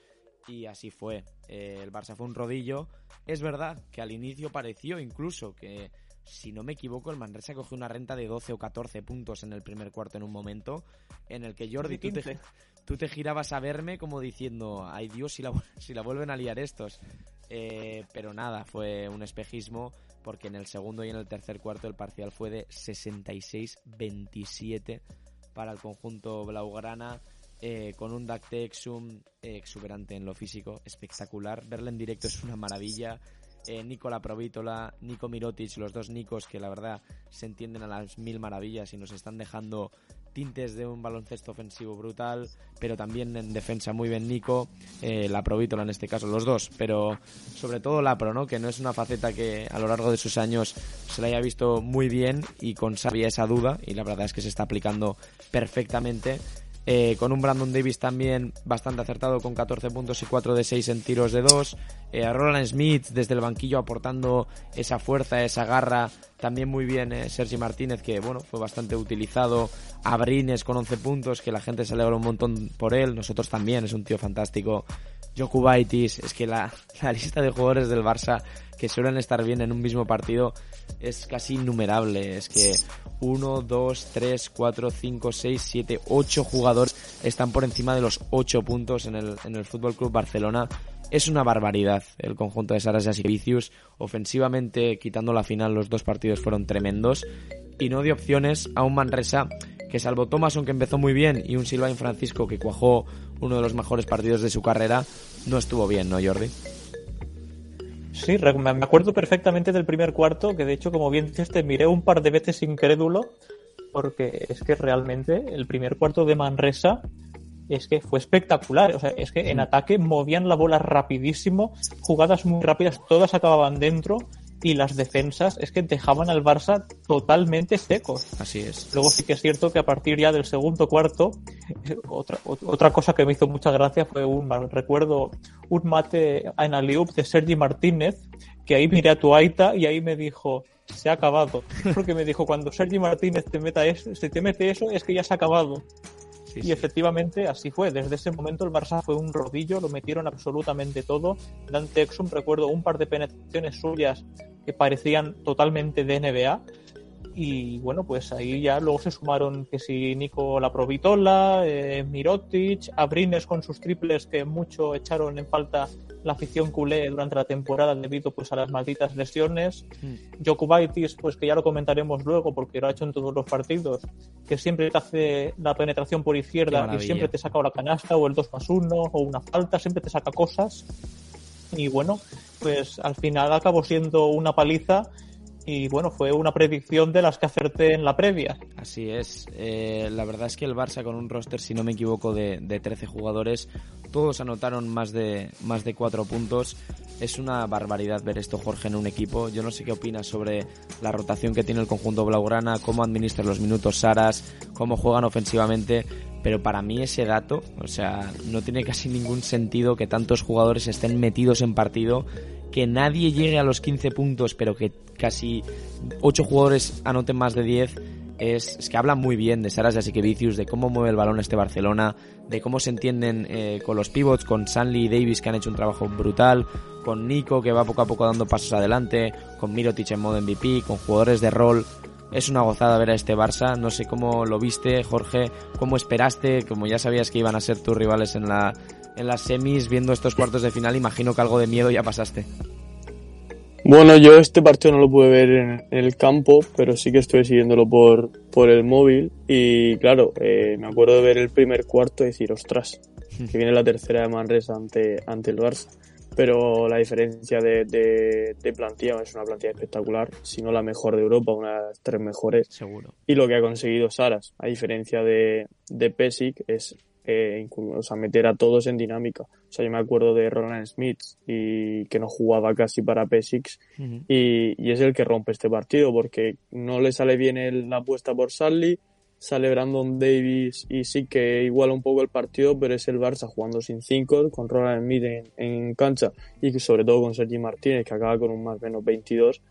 y así fue. Eh, el Barça fue un rodillo. Es verdad que al inicio pareció incluso que, si no me equivoco, el Manresa cogió una renta de 12 o 14 puntos en el primer cuarto en un momento en el que Jordi, tú te, tú te girabas a verme como diciendo, ay Dios, si la, si la vuelven a liar estos. Eh, pero nada, fue un espejismo porque en el segundo y en el tercer cuarto el parcial fue de 66-27 para el conjunto blaugrana eh, con un Dactexum eh, exuberante en lo físico, espectacular. Verle en directo es una maravilla. Eh, Nicola Provítola, Nico Mirotic, los dos Nicos que la verdad se entienden a las mil maravillas y nos están dejando tintes de un baloncesto ofensivo brutal, pero también en defensa muy bien Nico, eh, la Provítola en este caso, los dos, pero sobre todo la Pro, ¿no? que no es una faceta que a lo largo de sus años se la haya visto muy bien y con sabia esa duda, y la verdad es que se está aplicando perfectamente eh, con un Brandon Davis también bastante acertado con 14 puntos y 4 de 6 en tiros de 2. Eh, a Roland Smith desde el banquillo aportando esa fuerza, esa garra. También muy bien eh, Sergi Martínez que bueno fue bastante utilizado. Abrines con 11 puntos que la gente se alegra un montón por él. Nosotros también, es un tío fantástico. Jokubaitis, es que la, la lista de jugadores del Barça que suelen estar bien en un mismo partido es casi innumerable. Es que 1, 2, 3, 4, 5, 6, 7, 8 jugadores están por encima de los 8 puntos en el, en el Fútbol Club Barcelona. Es una barbaridad el conjunto de Saras y Vicius. Ofensivamente, quitando la final, los dos partidos fueron tremendos. Y no dio opciones a un Manresa que salvo Thomason que empezó muy bien y un Silvain Francisco que cuajó uno de los mejores partidos de su carrera, no estuvo bien, ¿no, Jordi? Sí, me acuerdo perfectamente del primer cuarto, que de hecho, como bien dices, te miré un par de veces incrédulo, porque es que realmente el primer cuarto de Manresa es que fue espectacular. O sea, es que en ataque movían la bola rapidísimo, jugadas muy rápidas, todas acababan dentro y las defensas es que dejaban al Barça totalmente secos. Así es. Luego sí que es cierto que a partir ya del segundo cuarto, otra, otra cosa que me hizo mucha gracia fue un, recuerdo, un mate en Aliup de Sergi Martínez, que ahí miré a tu Aita y ahí me dijo, se ha acabado. Porque me dijo, cuando Sergi Martínez te meta eso, si te mete eso, es que ya se ha acabado. Y efectivamente así fue. Desde ese momento el Barça fue un rodillo, lo metieron absolutamente todo. Dante Exum, recuerdo un par de penetraciones suyas que parecían totalmente de NBA y bueno, pues ahí ya luego se sumaron que si Nico La Provitola, eh, Mirotic, Abrines con sus triples que mucho echaron en falta la afición culé durante la temporada debido pues a las malditas lesiones. Mm. Jokubaitis, pues que ya lo comentaremos luego porque lo ha hecho en todos los partidos, que siempre te hace la penetración por izquierda y siempre te saca la canasta o el 2 más 1 o una falta, siempre te saca cosas. Y bueno, pues al final acabó siendo una paliza y bueno, fue una predicción de las que acerté en la previa. Así es. Eh, la verdad es que el Barça con un roster, si no me equivoco, de, de 13 jugadores, todos anotaron más de, más de 4 puntos. Es una barbaridad ver esto, Jorge, en un equipo. Yo no sé qué opinas sobre la rotación que tiene el conjunto Blaugrana, cómo administra los minutos Saras, cómo juegan ofensivamente, pero para mí ese dato, o sea, no tiene casi ningún sentido que tantos jugadores estén metidos en partido que nadie llegue a los 15 puntos, pero que casi 8 jugadores anoten más de 10, es, que hablan muy bien de Saras y Vicius, de cómo mueve el balón este Barcelona, de cómo se entienden eh, con los pivots, con Sanli y Davis que han hecho un trabajo brutal, con Nico que va poco a poco dando pasos adelante, con Mirotic en modo MVP, con jugadores de rol. Es una gozada ver a este Barça. No sé cómo lo viste, Jorge, cómo esperaste, como ya sabías que iban a ser tus rivales en la en las semis viendo estos cuartos de final, imagino que algo de miedo ya pasaste. Bueno, yo este partido no lo pude ver en, el campo, pero sí que estoy siguiéndolo por, por el móvil. Y claro, eh, me acuerdo de ver el primer cuarto y decir, ostras, que viene la tercera de Manresa ante, ante el Barça. Pero la diferencia de, de, plantilla es una plantilla espectacular, si no la mejor de Europa, una de las tres mejores. Seguro. Y lo que ha conseguido Saras, a diferencia de, de Pesic, es eh, o sea, meter a todos en dinámica. O sea, yo me acuerdo de Roland Smith y que no jugaba casi para P6 y, es el que rompe este partido porque no le sale bien la apuesta por Sally, sale Brandon Davis y sí que iguala un poco el partido, pero es el Barça jugando sin cinco con Roland Smith en, cancha y sobre todo con Sergi Martínez que acaba con un más menos 22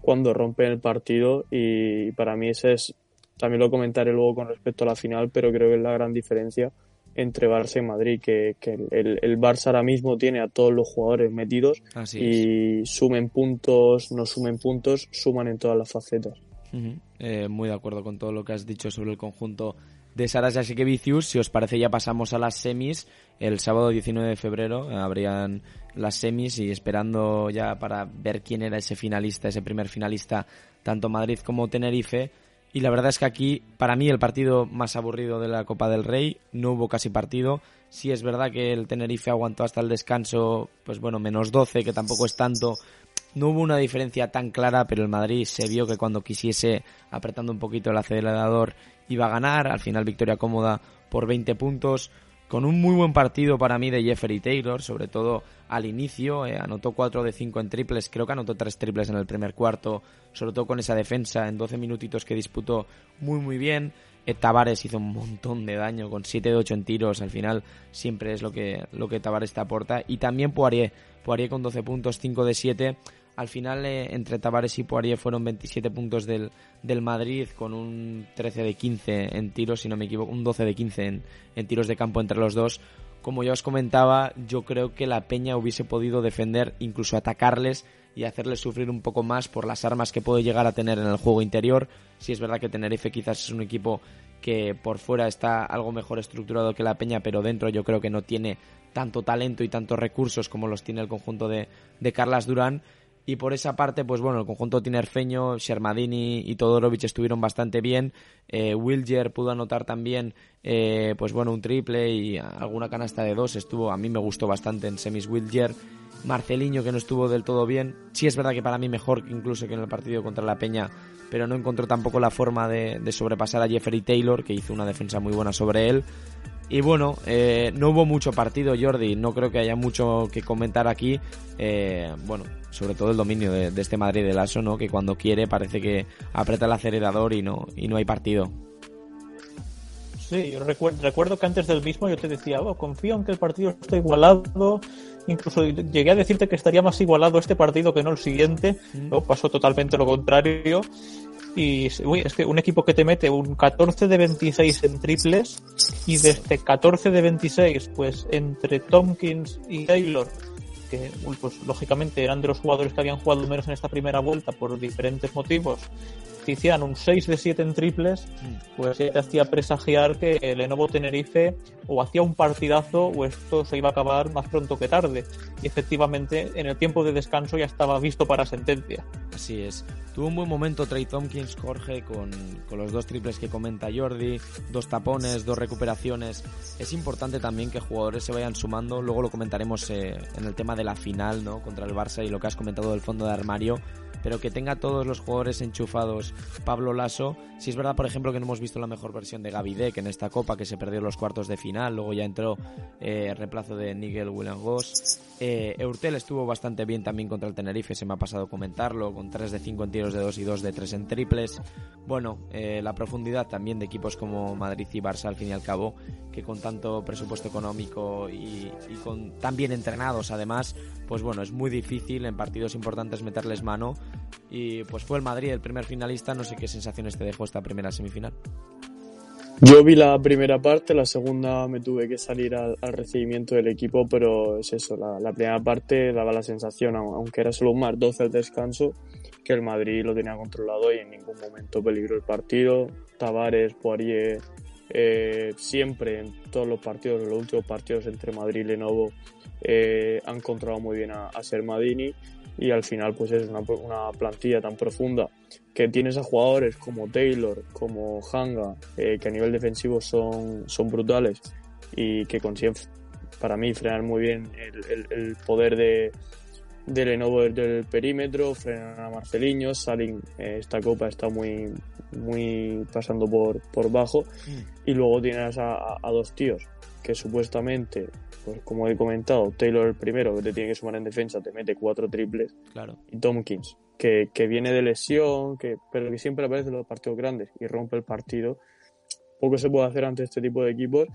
cuando rompe el partido y para mí ese es también lo comentaré luego con respecto a la final, pero creo que es la gran diferencia entre Barça y Madrid, que, el, el, Barça ahora mismo tiene a todos los jugadores metidos y sumen puntos, no sumen puntos, suman en todas las facetas. Eh, muy de acuerdo con todo lo que has dicho sobre el conjunto de Saras y Vicius. Si os parece, ya pasamos a las semis. El sábado 19 de febrero eh, habrían las semis y esperando ya para ver quién era ese finalista, ese primer finalista, tanto Madrid como Tenerife. Y la verdad es que aquí, para mí, el partido más aburrido de la Copa del Rey, no hubo casi partido. Sí es verdad que el Tenerife aguantó hasta el descanso, pues bueno, menos 12, que tampoco es tanto. No hubo una diferencia tan clara, pero el Madrid se vio que cuando quisiese, apretando un poquito el acelerador, iba a ganar. Al final, victoria cómoda por 20 puntos con un muy buen partido para mí de Jeffrey Taylor, sobre todo al inicio, eh, anotó 4 de 5 en triples, creo que anotó 3 triples en el primer cuarto, sobre todo con esa defensa en 12 minutitos que disputó muy muy bien. Eh, Tavares hizo un montón de daño con 7 de 8 en tiros, al final siempre es lo que, lo que Tavares te aporta. Y también Poirier, Poirier con 12 puntos, 5 de 7 al final, eh, entre Tavares y Poirier fueron 27 puntos del, del, Madrid, con un 13 de 15 en tiros, si no me equivoco, un 12 de 15 en, en tiros de campo entre los dos. Como ya os comentaba, yo creo que la Peña hubiese podido defender, incluso atacarles y hacerles sufrir un poco más por las armas que puede llegar a tener en el juego interior. Si es verdad que Tenerife quizás es un equipo que por fuera está algo mejor estructurado que la Peña, pero dentro yo creo que no tiene tanto talento y tantos recursos como los tiene el conjunto de, de Carlas Durán. Y por esa parte, pues bueno, el conjunto tinerfeño, Shermadini y Todorovic estuvieron bastante bien. Eh, Wilger pudo anotar también, eh, pues bueno, un triple y alguna canasta de dos. Estuvo, a mí me gustó bastante en semis Wilger. Marceliño, que no estuvo del todo bien. Sí es verdad que para mí mejor incluso que en el partido contra la Peña, pero no encontró tampoco la forma de, de sobrepasar a Jeffrey Taylor, que hizo una defensa muy buena sobre él. Y bueno, eh, no hubo mucho partido, Jordi. No creo que haya mucho que comentar aquí. Eh, bueno, sobre todo el dominio de, este Madrid del ASO, ¿no? Que cuando quiere parece que aprieta el acelerador y no, y no hay partido. Sí, yo recuerdo, que antes del mismo yo te decía, oh, confío en que el partido está igualado. Incluso llegué a decirte que estaría más igualado este partido que no el siguiente. Mm. pasó totalmente lo contrario. Y uy, es que un equipo que te mete un 14 de 26 en triples y desde 14 de 26, pues entre Tompkins y Taylor, que pues lógicamente eran de los jugadores que habían jugado menos en esta primera vuelta por diferentes motivos, si hicieran un 6 de 7 en triples, pues ya te hacía presagiar que el Lenovo Tenerife o hacía un partidazo o esto se iba a acabar más pronto que tarde. Y efectivamente, en el tiempo de descanso ya estaba visto para sentencia. Así es. Tuvo un buen momento Trey Tompkins, Jorge, con, con los dos triples que comenta Jordi, dos tapones, dos recuperaciones. Es importante también que jugadores se vayan sumando. Luego lo comentaremos eh, en el tema de la final, ¿no? Contra el Barça y lo que has comentado del fondo de armario pero que tenga todos los jugadores enchufados Pablo Lasso. Si es verdad, por ejemplo, que no hemos visto la mejor versión de Gavidec en esta Copa, que se perdió los cuartos de final, luego ya entró eh, reemplazo de Nigel William Goss. Eh, Eurtel estuvo bastante bien también contra el Tenerife, se me ha pasado comentarlo, con 3 de 5 en tiros de 2 y 2 de 3 en triples. Bueno, eh, la profundidad también de equipos como Madrid y Barça, al fin y al cabo, que con tanto presupuesto económico y, y con tan bien entrenados además, pues bueno, es muy difícil en partidos importantes meterles mano y pues fue el Madrid el primer finalista. No sé qué sensaciones te dejó esta primera semifinal. Yo vi la primera parte, la segunda me tuve que salir al, recibimiento del equipo, pero es eso, la, primera parte daba la sensación, aunque era solo un más 12 al descanso, que el Madrid lo tenía controlado y en ningún momento peligró el partido. Tavares, Poirier, eh, siempre en todos los partidos, en los últimos partidos entre Madrid y Lenovo, eh, han controlado muy bien a, a Sermadini y al final pues es una, una, plantilla tan profunda que tienes a jugadores como Taylor, como Hanga, eh, que a nivel defensivo son, son brutales y que consiguen para mí frenar muy bien el, el, poder de, de Lenovo del perímetro, frenan a Marceliño, Salin eh, esta copa está muy, muy pasando por, por bajo mm. y luego tienes a, a dos tíos que supuestamente pues como he comentado, Taylor el primero que te tiene que sumar en defensa, te mete cuatro triples. Claro. Y Tompkins, que, que viene de lesión, que, pero que siempre aparece en los partidos grandes y rompe el partido. Poco se puede hacer ante este tipo de equipos,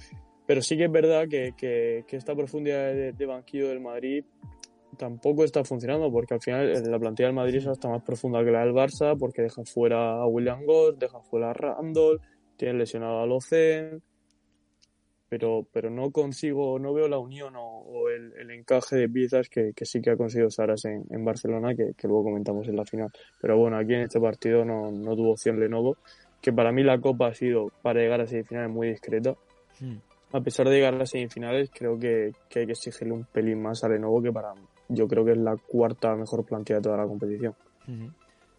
pero sí que es verdad que, que, que esta profundidad de, banquillo del Madrid tampoco está funcionando porque al final la plantilla del Madrid está más profunda que la del Barça porque deja fuera a William Goss, deja fuera a Randall, tiene lesionado a Locen pero, pero no consigo, no veo la unión o, el, encaje de piezas que, sí que ha conseguido Saras en, en Barcelona, que, luego comentamos en la final. Pero bueno, aquí en este partido no, no, tuvo opción Lenovo, que para mí la Copa ha sido, para llegar a semifinales, muy discreta. Hmm. A pesar de llegar a las semifinales, creo que, hay que exigirle un pelín más a Lenovo, que para yo creo que es la cuarta mejor plantilla de toda la competición.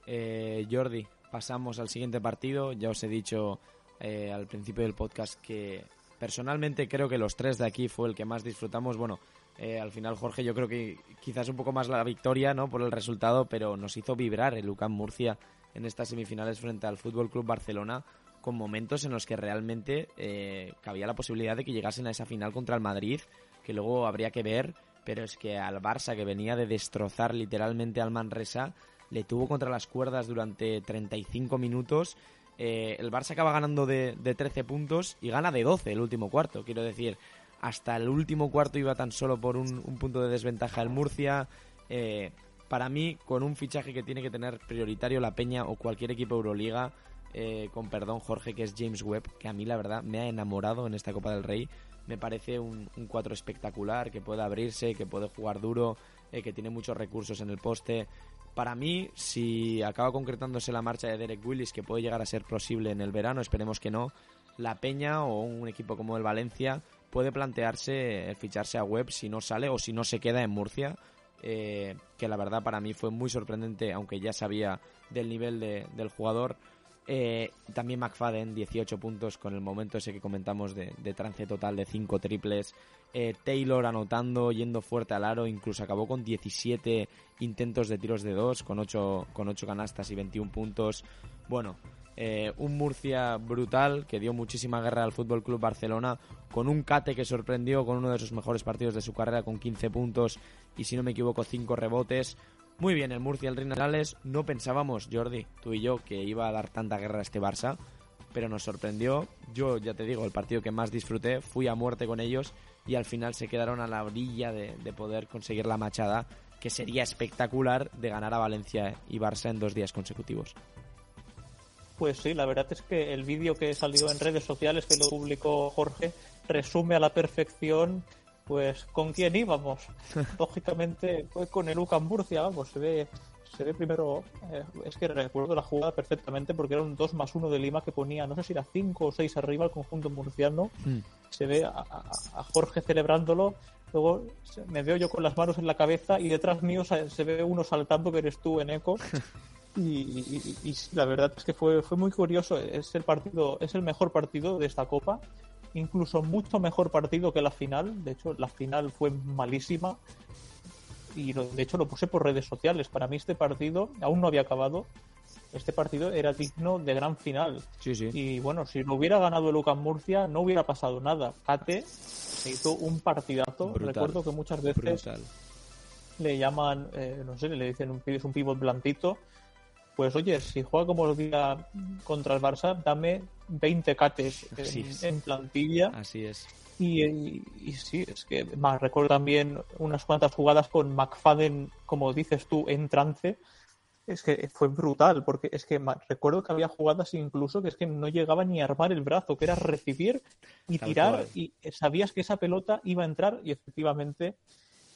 eh, Jordi, pasamos al siguiente partido. Ya os he dicho eh, al principio del podcast que Personalmente creo que los tres de aquí fue el que más disfrutamos. Bueno, eh, al final Jorge yo creo que quizás un poco más la victoria, ¿no? Por el resultado, pero nos hizo vibrar el UCAM Murcia en estas semifinales frente al Fútbol Club Barcelona con momentos en los que realmente eh, cabía la posibilidad de que llegasen a esa final contra el Madrid, que luego habría que ver, pero es que al Barça que venía de destrozar literalmente al Manresa, le tuvo contra las cuerdas durante 35 minutos eh, el Barça acaba ganando de, 13 puntos y gana de 12 el último cuarto. Quiero decir, hasta el último cuarto iba tan solo por un, punto de desventaja el Murcia. Eh, para mí, con un fichaje que tiene que tener prioritario la Peña o cualquier equipo Euroliga, eh, con perdón Jorge, que es James Webb, que a mí la verdad me ha enamorado en esta Copa del Rey. Me parece un, un cuadro espectacular, que puede abrirse, que puede jugar duro, que tiene muchos recursos en el poste. Para mí, si acaba concretándose la marcha de Derek Willis, que puede llegar a ser posible en el verano, esperemos que no, la Peña o un equipo como el Valencia puede plantearse ficharse a Webb si no sale o si no se queda en Murcia, eh, que la verdad para mí fue muy sorprendente, aunque ya sabía del nivel del jugador. Eh, también McFadden, 18 puntos con el momento ese que comentamos de, trance total de 5 triples. Eh, Taylor anotando, yendo fuerte al aro, incluso acabó con 17 intentos de tiros de 2, con 8, con 8 canastas y 21 puntos. Bueno, eh, un Murcia brutal que dio muchísima guerra al Fútbol Club Barcelona, con un Cate que sorprendió con uno de sus mejores partidos de su carrera, con 15 puntos y, si no me equivoco, 5 rebotes. Muy bien, el Murcia, el Rinales. No pensábamos, Jordi, tú y yo, que iba a dar tanta guerra a este Barça, pero nos sorprendió. Yo, ya te digo, el partido que más disfruté, fui a muerte con ellos y al final se quedaron a la orilla de, poder conseguir la machada, que sería espectacular de ganar a Valencia y Barça en dos días consecutivos. Pues sí, la verdad es que el vídeo que salió en redes sociales, que lo publicó Jorge, resume a la perfección pues con quién íbamos. Lógicamente fue con el UCAM Murcia, vamos, se ve, se ve primero, eh, es que recuerdo la jugada perfectamente porque era un 2 más 1 de Lima que ponía, no sé si era 5 o 6 arriba el conjunto murciano. Mm. Se ve a, a- a Jorge celebrándolo, luego me veo yo con las manos en la cabeza y detrás mío se, se ve uno saltando que eres tú en eco. Y, y- la verdad es que fue, fue muy curioso. Es el partido, es el mejor partido de esta copa. Incluso mucho mejor partido que la final. De hecho, la final fue malísima. Y lo- de hecho lo puse por redes sociales. Para mí este partido aún no había acabado. Este partido era digno de gran final. Sí, sí. Y bueno, si lo hubiera ganado el UCAM Murcia, no hubiera pasado nada. Kate se hizo un partidazo. Brutal. Recuerdo que muchas veces Brutal. le llaman, eh, no sé, le dicen un, es un pivot blandito. Pues oye, si juega como el día contra el Barça, dame 20 cates en, plantilla. Así es. Y, y- y sí, es que más recuerdo también unas cuantas jugadas con McFadden, como dices tú, en trance. Es que fue brutal, porque es que recuerdo que había jugadas incluso que es que no llegaba ni a armar el brazo, que era recibir y Tal tirar, cual. y sabías que esa pelota iba a entrar y efectivamente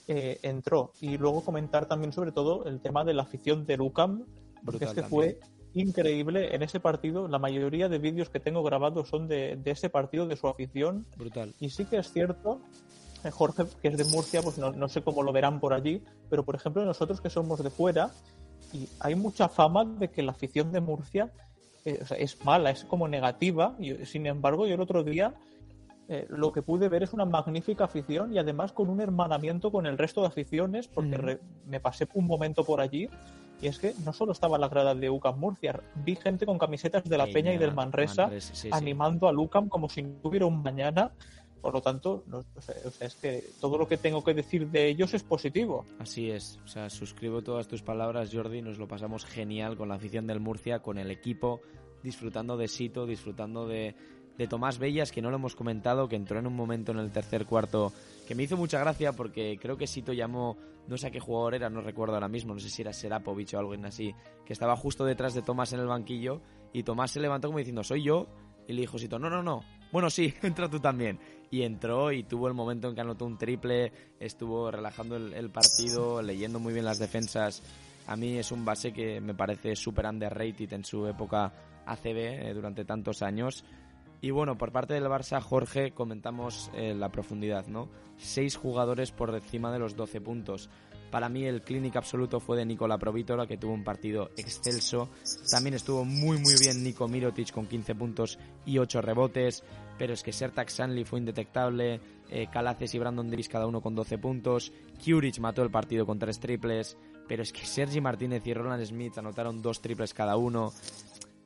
eh, entró. Y luego comentar también sobre todo el tema de la afición de Lucam, porque Brutal es que también. fue increíble en ese partido. La mayoría de vídeos que tengo grabados son de, de ese partido, de su afición. Brutal. Y sí que es cierto, eh, Jorge, que es de Murcia, pues no, no sé cómo lo verán por allí, pero por ejemplo nosotros que somos de fuera, y hay mucha fama de que la afición de Murcia eh, o sea, es mala, es como negativa, y sin embargo yo el otro día eh, lo que pude ver es una magnífica afición y además con un hermanamiento con el resto de aficiones, porque Ujú. re- me pasé un momento por allí. Y es que no solo estaba la grada de UCAM Murcia, vi gente con camisetas de la Peña y del Manresa Manresa, sí, sí. animando a Lucam como si no hubiera un mañana. Por lo tanto, no- o sea, es que todo lo que tengo que decir de ellos es positivo. Así es, o sea, suscribo todas tus palabras, Jordi, nos lo pasamos genial con la afición del Murcia, con el equipo, disfrutando de Sito, disfrutando de, de Tomás Bellas, que no lo hemos comentado, que entró en un momento en el tercer cuarto que me hizo mucha gracia porque creo que Sito llamó, no sé a qué jugador era, no recuerdo ahora mismo, no sé si era Serapovic o alguien así, que estaba justo detrás de Tomás en el banquillo y Tomás se levantó como diciendo, soy yo, y le dijo Sito, no, no, no, bueno, sí, entra tú también. Y entró y tuvo el momento en que anotó un triple, estuvo relajando el, el partido, leyendo muy bien las defensas. A mí es un base que me parece súper underrated en su época ACB eh, durante tantos años. Y bueno, por parte del Barça, Jorge, comentamos eh, la profundidad, ¿no? Seis jugadores por encima de los 12 puntos. Para mí el clínic absoluto fue de Nicola Provítola, que tuvo un partido excelso. También estuvo muy muy bien Nico Mirotic con 15 puntos y 8 rebotes. Pero es que Sertak Sanli fue indetectable. eh, Calaces y Brandon Davis cada uno con 12 puntos. Curich mató el partido con 3 triples. Pero es que Sergi Martínez y Roland Smith anotaron 2 triples cada uno.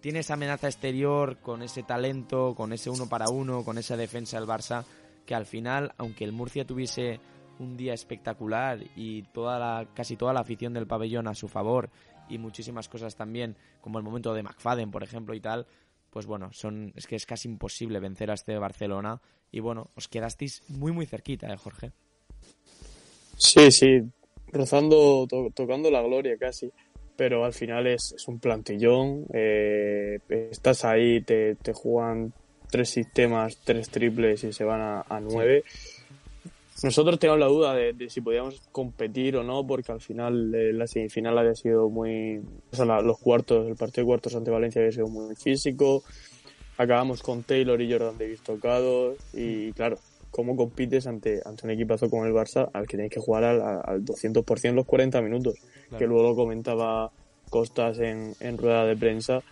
Tiene esa amenaza exterior con ese talento, con ese uno para uno, con esa defensa del Barça, que al final, aunque el Murcia tuviese un día espectacular y toda la, casi toda la afición del pabellón a su favor y muchísimas cosas también, como el momento de McFadden, por ejemplo, y tal, pues bueno, son, es que es casi imposible vencer a este Barcelona. Y bueno, os quedasteis muy, muy cerquita, ¿eh, Jorge? Sí, sí, rozando, to- tocando la gloria casi, pero al final es, es un plantillón, eh, estás ahí, te, te juegan tres sistemas, tres triples y se van a, a nueve. Nosotros teníamos la duda de, de si podíamos competir o no, porque al final eh, la semifinal había sido muy... O sea, la- los cuartos, el partido de cuartos ante Valencia había sido muy físico. Acabamos con Taylor y Jordan Davis tocados y claro, ¿cómo compites ante, ante un equipazo como el Barça al que tienes que jugar al, al 200% los 40 minutos? Que luego comentaba Costas en, en rueda de prensa.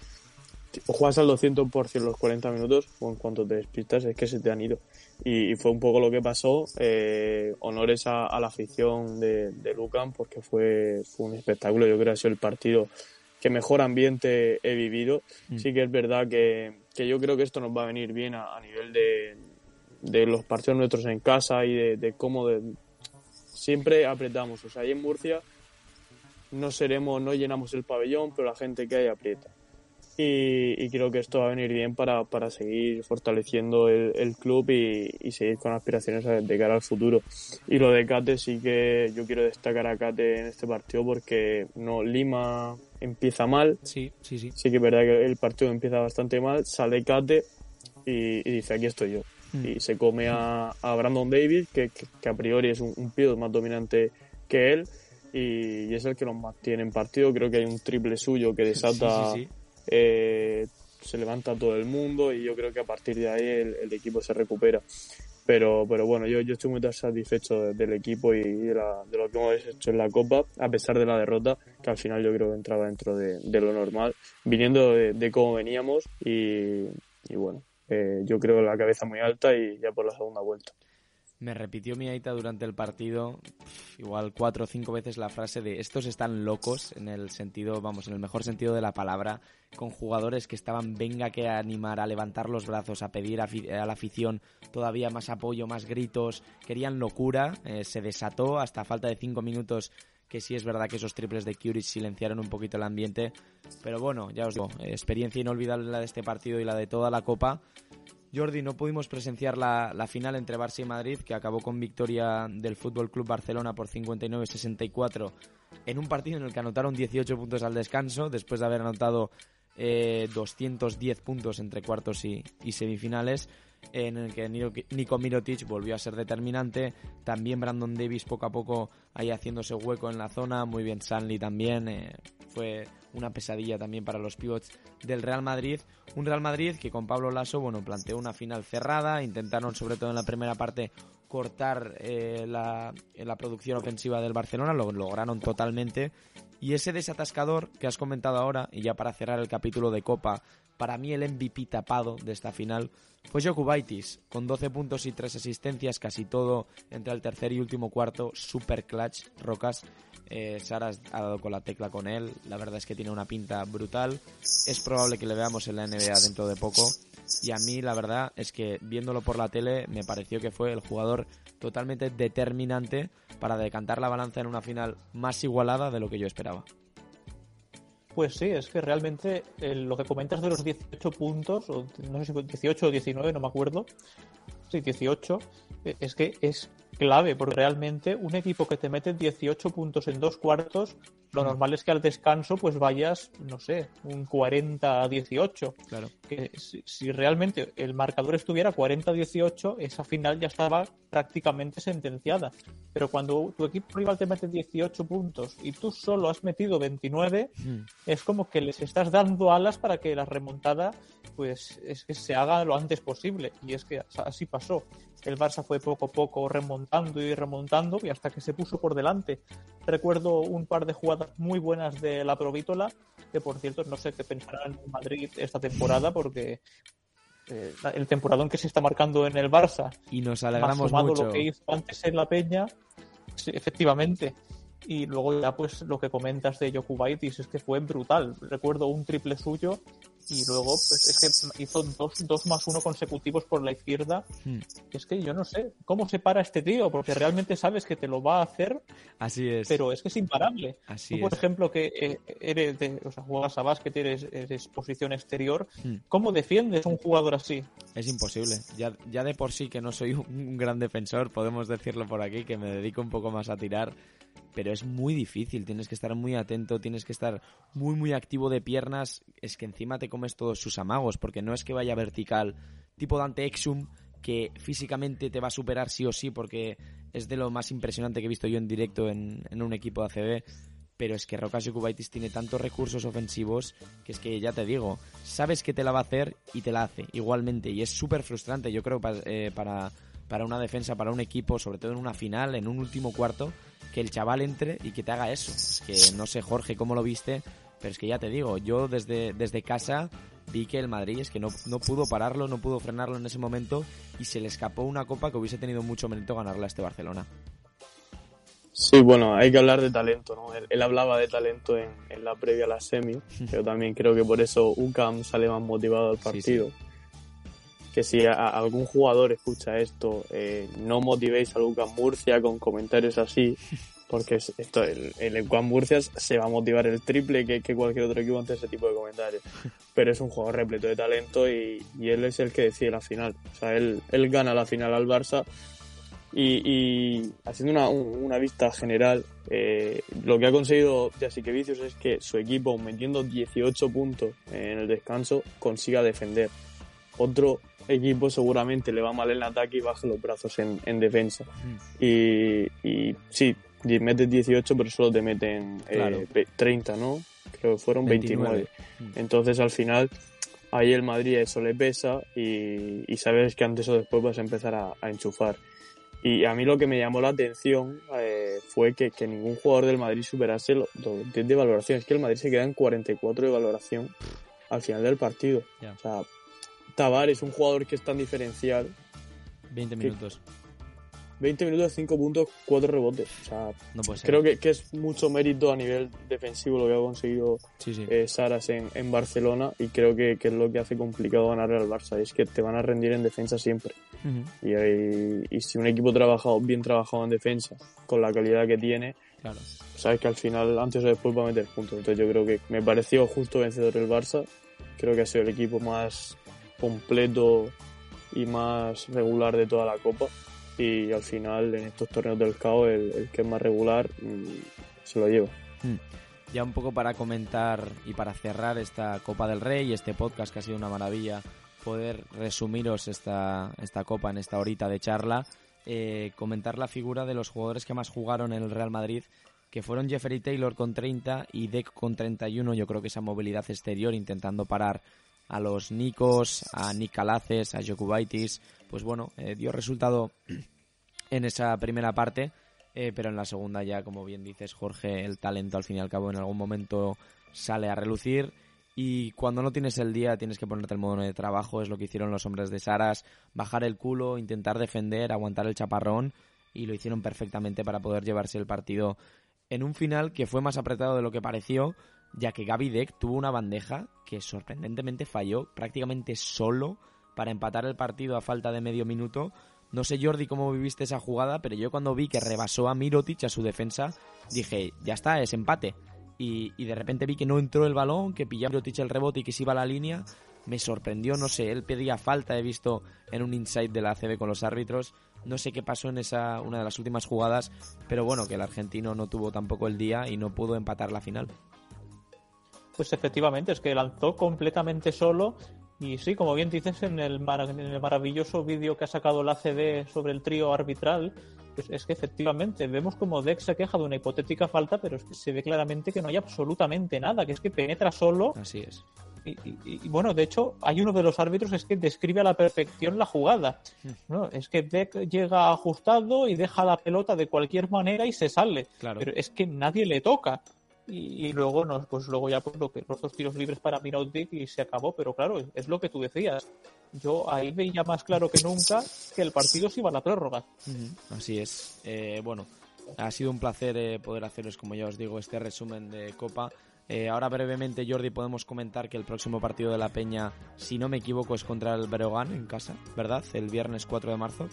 O juegas al 200% los 40 minutos o en cuanto te despistas es que se te han ido. Y, y fue un poco lo que pasó. Eh, honores a, a la afición de, de Lucan porque fue, fue un espectáculo. Yo creo que ha sido el partido que mejor ambiente he vivido. Mm. Sí que es verdad que, que yo creo que esto nos va a venir bien a, a nivel de, de los partidos nuestros en casa y de, de cómo de- siempre apretamos. O sea, ahí en Murcia no seremos, no llenamos el pabellón, pero la gente que hay aprieta. y, creo que esto va a venir bien para, para seguir fortaleciendo el, club y, seguir con aspiraciones de cara al futuro. Y lo de Cate sí que yo quiero destacar a Cate en este partido porque no Lima empieza mal. Sí, sí, sí. Sí que es verdad que el partido empieza bastante mal, sale Cate y, dice aquí estoy yo. Mm. Y se come a, a Brandon David, que, que, a priori es un, un más dominante que él. Y, es el que los mantiene en partido. Creo que hay un triple suyo que desata eh, se levanta todo el mundo y yo creo que a partir de ahí el, equipo se recupera. Pero, pero bueno, yo, yo estoy muy satisfecho del equipo y de, lo que hemos hecho en la Copa, a pesar de la derrota, que al final yo creo que entraba dentro de, lo normal, viniendo de, cómo veníamos y, bueno, eh, yo creo la cabeza muy alta y ya por la segunda vuelta. Me repitió mi Aita durante el partido, igual cuatro o cinco veces la frase de estos están locos, en el sentido, vamos, en el mejor sentido de la palabra, con jugadores que estaban venga que animar, a levantar los brazos, a pedir a, la afición todavía más apoyo, más gritos, querían locura, eh, se desató hasta falta de cinco minutos que sí es verdad que esos triples de Curry silenciaron un poquito el ambiente, pero bueno, ya os digo, experiencia inolvidable la de este partido y la de toda la Copa. Jordi, no pudimos presenciar la, final entre Barça y Madrid, que acabó con victoria del Fútbol Club Barcelona por 59-64 en un partido en el que anotaron 18 puntos al descanso, después de haber anotado 210 eh, puntos entre cuartos y, semifinales, en el que Nico Mirotic volvió a ser determinante. También Brandon Davis poco a poco ahí haciéndose hueco en la zona, muy bien Sanley también. Eh, fue una pesadilla también para los pivots del Real Madrid. Un Real Madrid que con Pablo Lasso, bueno, planteó una final cerrada, intentaron sobre todo en la primera parte cortar eh, la, la, producción ofensiva del Barcelona, lo lograron totalmente. Y ese desatascador que has comentado ahora, y ya para cerrar el capítulo de Copa, para mí el MVP tapado de esta final fue Jokubaitis, con 12 puntos y 3 asistencias, casi todo entre el tercer y último cuarto, super clutch, Rocas. Eh, Sara ha dado con la tecla con él, la verdad es que tiene una pinta brutal. Es probable que le veamos en la NBA dentro de poco. Y a mí la verdad es que viéndolo por la tele me pareció que fue el jugador totalmente determinante para decantar la balanza en una final más igualada de lo que yo esperaba. Pues sí, es que realmente lo que comentas de los 18 puntos, o no sé si 18 o 19, no me acuerdo, sí, 18, eh, es que es clave, porque realmente un equipo que te mete 18 puntos en dos cuartos, lo normal es que al descanso pues vayas, no sé, un 40 a 18. Claro. Que si, realmente el marcador estuviera 40 a 18, esa final ya estaba prácticamente sentenciada. Pero cuando tu equipo rival te mete 18 puntos y tú solo has metido 29, es como que les estás dando alas para que la remontada pues es que se haga lo antes posible. Y es que así pasó. El Barça fue poco a poco remontando y remontando y hasta que se puso por delante. Recuerdo un par de jugadas muy buenas de la Provítola, que por cierto no sé qué pensarán en Madrid esta temporada porque eh, el temporadón que se está marcando en el Barça y nos alegramos mucho lo que hizo antes en la Peña efectivamente y luego ya pues lo que comentas de Jokubaitis es que fue brutal recuerdo un triple suyo y luego pues es que hizo dos, dos más uno consecutivos por la izquierda. Hmm. Es que yo no sé cómo se para este tío, porque realmente sabes que te lo va a hacer. Así es. Pero es que es imparable. Así Tú, por ejemplo, que eh, eres de, o sea, juegas a básquet, eres, eres posición exterior, hmm. ¿cómo defiendes un jugador así? Es imposible. Ya, ya de por sí que no soy un gran defensor, podemos decirlo por aquí, que me dedico un poco más a tirar pero es muy difícil, tienes que estar muy atento, tienes que estar muy muy activo de piernas, es que encima te comes todos sus amagos, porque no es que vaya vertical, tipo Dante Exum, que físicamente te va a superar sí o sí, porque es de lo más impresionante que he visto yo en directo en, un equipo de ACB, pero es que Rokas Kubaitis tiene tantos recursos ofensivos que es que ya te digo, sabes que te la va a hacer y te la hace igualmente, y es súper frustrante, yo creo, eh, para, para una defensa, para un equipo, sobre todo en una final, en un último cuarto, que el chaval entre y que te haga eso. Es que no sé, Jorge, cómo lo viste, pero es que ya te digo, yo desde, desde casa vi que el Madrid es que no, no pudo pararlo, no pudo frenarlo en ese momento y se le escapó una copa que hubiese tenido mucho mérito ganarla a este Barcelona. Sí, bueno, hay que hablar de talento, ¿no? Él, hablaba de talento en, en, la previa a la semi, pero también creo que por eso UCAM sale más motivado al partido. Que si algún jugador escucha esto, eh, no motivéis a Lucas Murcia con comentarios así, porque esto, el, el Murcia se va a motivar el triple que, cualquier otro equipo ante ese tipo de comentarios. Pero es un jugador repleto de talento y, él es el que decide la final. O sea, él, él gana la final al Barça y, haciendo una, una, vista general, eh, lo que ha conseguido Vicios es que su equipo, metiendo 18 puntos en el descanso, consiga defender. Otro equipo seguramente le va mal en ataque y baja los brazos en, en defensa. Mm. Y, y, sí, metes 18, pero solo te meten 30, eh, ¿no? Creo que fueron 29. Mm. Entonces al final ahí el Madrid eso le pesa y, y, sabes que antes o después vas a empezar a, a enchufar. Y a mí lo que me llamó la atención eh, fue que, que, ningún jugador del Madrid superase los 10 de valoración. Es que el Madrid se queda en 44 de valoración al final del partido. O sea, Tabar es un jugador que es tan diferencial. 20 minutos. 20 minutos, 5 puntos, 4 rebotes. O sea, creo que, que, es mucho mérito a nivel defensivo lo que ha conseguido eh, Saras en, en, Barcelona y creo que, que, es lo que hace complicado ganar al Barça. Es que te van a rendir en defensa siempre. y, y, si un equipo trabajado, bien trabajado en defensa, con la calidad que tiene, claro. sabes que al final, antes o después va a meter puntos. Entonces yo creo que me pareció justo vencedor el Barça. Creo que ha sido el equipo más completo y más regular de toda la Copa y al final en estos torneos del caos el, que es más regular mm, se lo lleva. Hmm. Ya un poco para comentar y para cerrar esta Copa del Rey y este podcast que ha sido una maravilla poder resumiros esta, esta Copa en esta horita de charla, eh, comentar la figura de los jugadores que más jugaron en el Real Madrid que fueron Jeffrey Taylor con 30 y Deck con 31. Yo creo que esa movilidad exterior intentando parar a los Nikos, a Nick Calaces, a Jokubaitis, pues bueno, eh, dio resultado en esa primera parte, eh, pero en la segunda ya, como bien dices, Jorge, el talento al fin y al cabo en algún momento sale a relucir. Y cuando no tienes el día tienes que ponerte el modo de trabajo, es lo que hicieron los hombres de Saras, bajar el culo, intentar defender, aguantar el chaparrón y lo hicieron perfectamente para poder llevarse el partido en un final que fue más apretado de lo que pareció, ya que Gaby Deck tuvo una bandeja que sorprendentemente falló prácticamente solo para empatar el partido a falta de medio minuto. No sé, Jordi, cómo viviste esa jugada, pero yo cuando vi que rebasó a Mirotic a su defensa, dije, ya está, es empate. Y, de repente vi que no entró el balón, que pillaba Mirotic el rebote y que se iba a la línea. Me sorprendió, no sé, él pedía falta, he visto en un insight de la CB con los árbitros. No sé qué pasó en esa una de las últimas jugadas, pero bueno, que el argentino no tuvo tampoco el día y no pudo empatar la final. Pues efectivamente, es que lanzó completamente solo. Y sí, como bien dices, en el, maravilloso vídeo que ha sacado la CD sobre el trío arbitral, pues es que efectivamente vemos como Dex se queja de una hipotética falta, pero es que se ve claramente que no hay absolutamente nada, que es que penetra solo. Así es. Y, bueno, de hecho, hay uno de los árbitros es que describe a la perfección la jugada. Hmm. ¿no? Es que Deck llega ajustado y deja la pelota de cualquier manera y se sale. Claro. Pero es que nadie le toca y, luego nos, pues luego ya pues lo que los dos tiros libres para Mirautic y se acabó, pero claro, es lo que tú decías. Yo ahí veía más claro que nunca que el partido se iba a la prórroga. Así es. Eh, bueno, ha sido un placer eh, poder haceros, como ya os digo, este resumen de Copa. Eh, ahora brevemente, Jordi, podemos comentar que el próximo partido de la Peña, si no me equivoco, es contra el Breogán en casa, ¿verdad? El viernes 4 de marzo.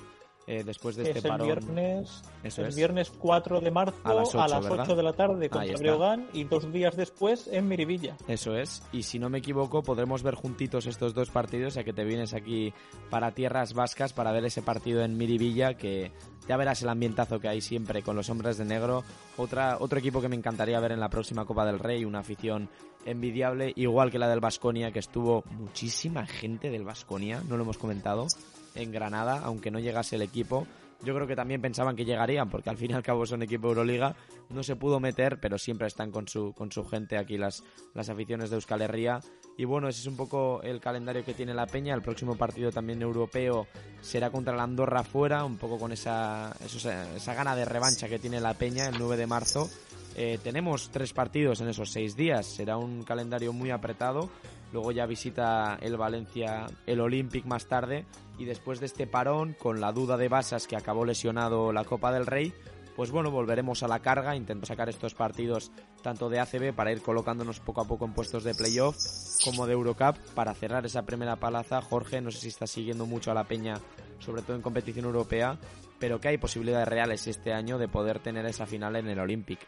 Eh, después de este es el Viernes, el viernes 4 de marzo a las 8, de la tarde con Breogán y dos días después en Miribilla. Eso es. Y si no me equivoco, podremos ver juntitos estos dos partidos, ya que te vienes aquí para tierras vascas para ver ese partido en Miribilla, que ya verás el ambientazo que hay siempre con los hombres de negro. Otra, otro equipo que me encantaría ver en la próxima Copa del Rey, una afición envidiable, igual que la del Vasconia, que estuvo muchísima gente del Vasconia, no lo hemos comentado en Granada, aunque no llegase el equipo. Yo creo que también pensaban que llegarían, porque al fin y al cabo son equipo Euroliga. No se pudo meter, pero siempre están con su, con su gente aquí las, las aficiones de Euskal Herria. Y bueno, ese es un poco el calendario que tiene la Peña. El próximo partido también europeo será contra la Andorra fuera, un poco con esa, esa gana de revancha que tiene la Peña el 9 de marzo. Eh, tenemos tres partidos en esos seis días. Será un calendario muy apretado. Luego ya visita el Valencia el Olympic más tarde. Y después de este parón, con la duda de Basas que acabó lesionado la Copa del Rey, pues bueno, volveremos a la carga, intento sacar estos partidos tanto de ACB para ir colocándonos poco a poco en puestos de playoff como de Eurocup para cerrar esa primera palaza. Jorge, no sé si está siguiendo mucho a la peña, sobre todo en competición europea, pero que hay posibilidades reales este año de poder tener esa final en el Olympic.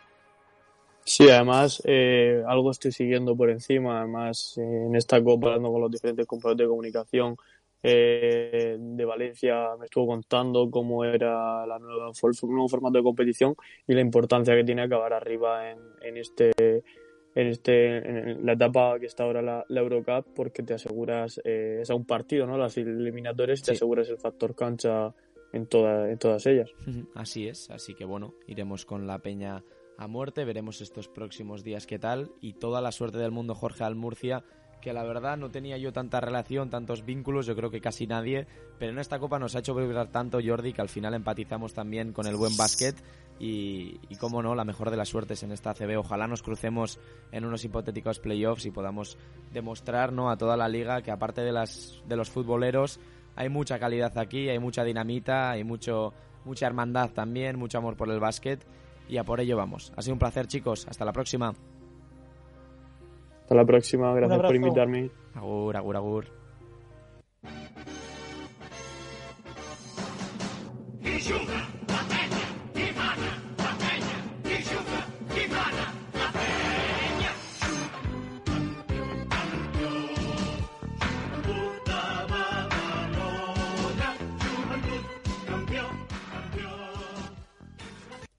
Sí, además eh, algo estoy siguiendo por encima, además en esta copa hablando con los diferentes compañeros de comunicación eh, de Valencia me estuvo contando cómo era la nueva, el nuevo formato de competición y la importancia que tiene acabar arriba en, en este en este en la etapa que está ahora la, Eurocup porque te aseguras eh, es a un partido no las eliminatorias te aseguras el factor cancha en toda, en todas ellas. Así es así que bueno iremos con la peña a muerte veremos estos próximos días qué tal y toda la suerte del mundo Jorge Almurcia que la verdad no tenía yo tanta relación, tantos vínculos, yo creo que casi nadie, pero en esta copa nos ha hecho vibrar tanto Jordi que al final empatizamos también con el buen básquet y, y cómo no, la mejor de las suertes en esta CB. Ojalá nos crucemos en unos hipotéticos playoffs y podamos demostrar ¿no? a toda la liga que aparte de, las, de los futboleros hay mucha calidad aquí, hay mucha dinamita, hay mucho, mucha hermandad también, mucho amor por el básquet y a por ello vamos. Ha sido un placer chicos, hasta la próxima. Hasta la próxima, gracias por invitarme. Agur, agur, agur.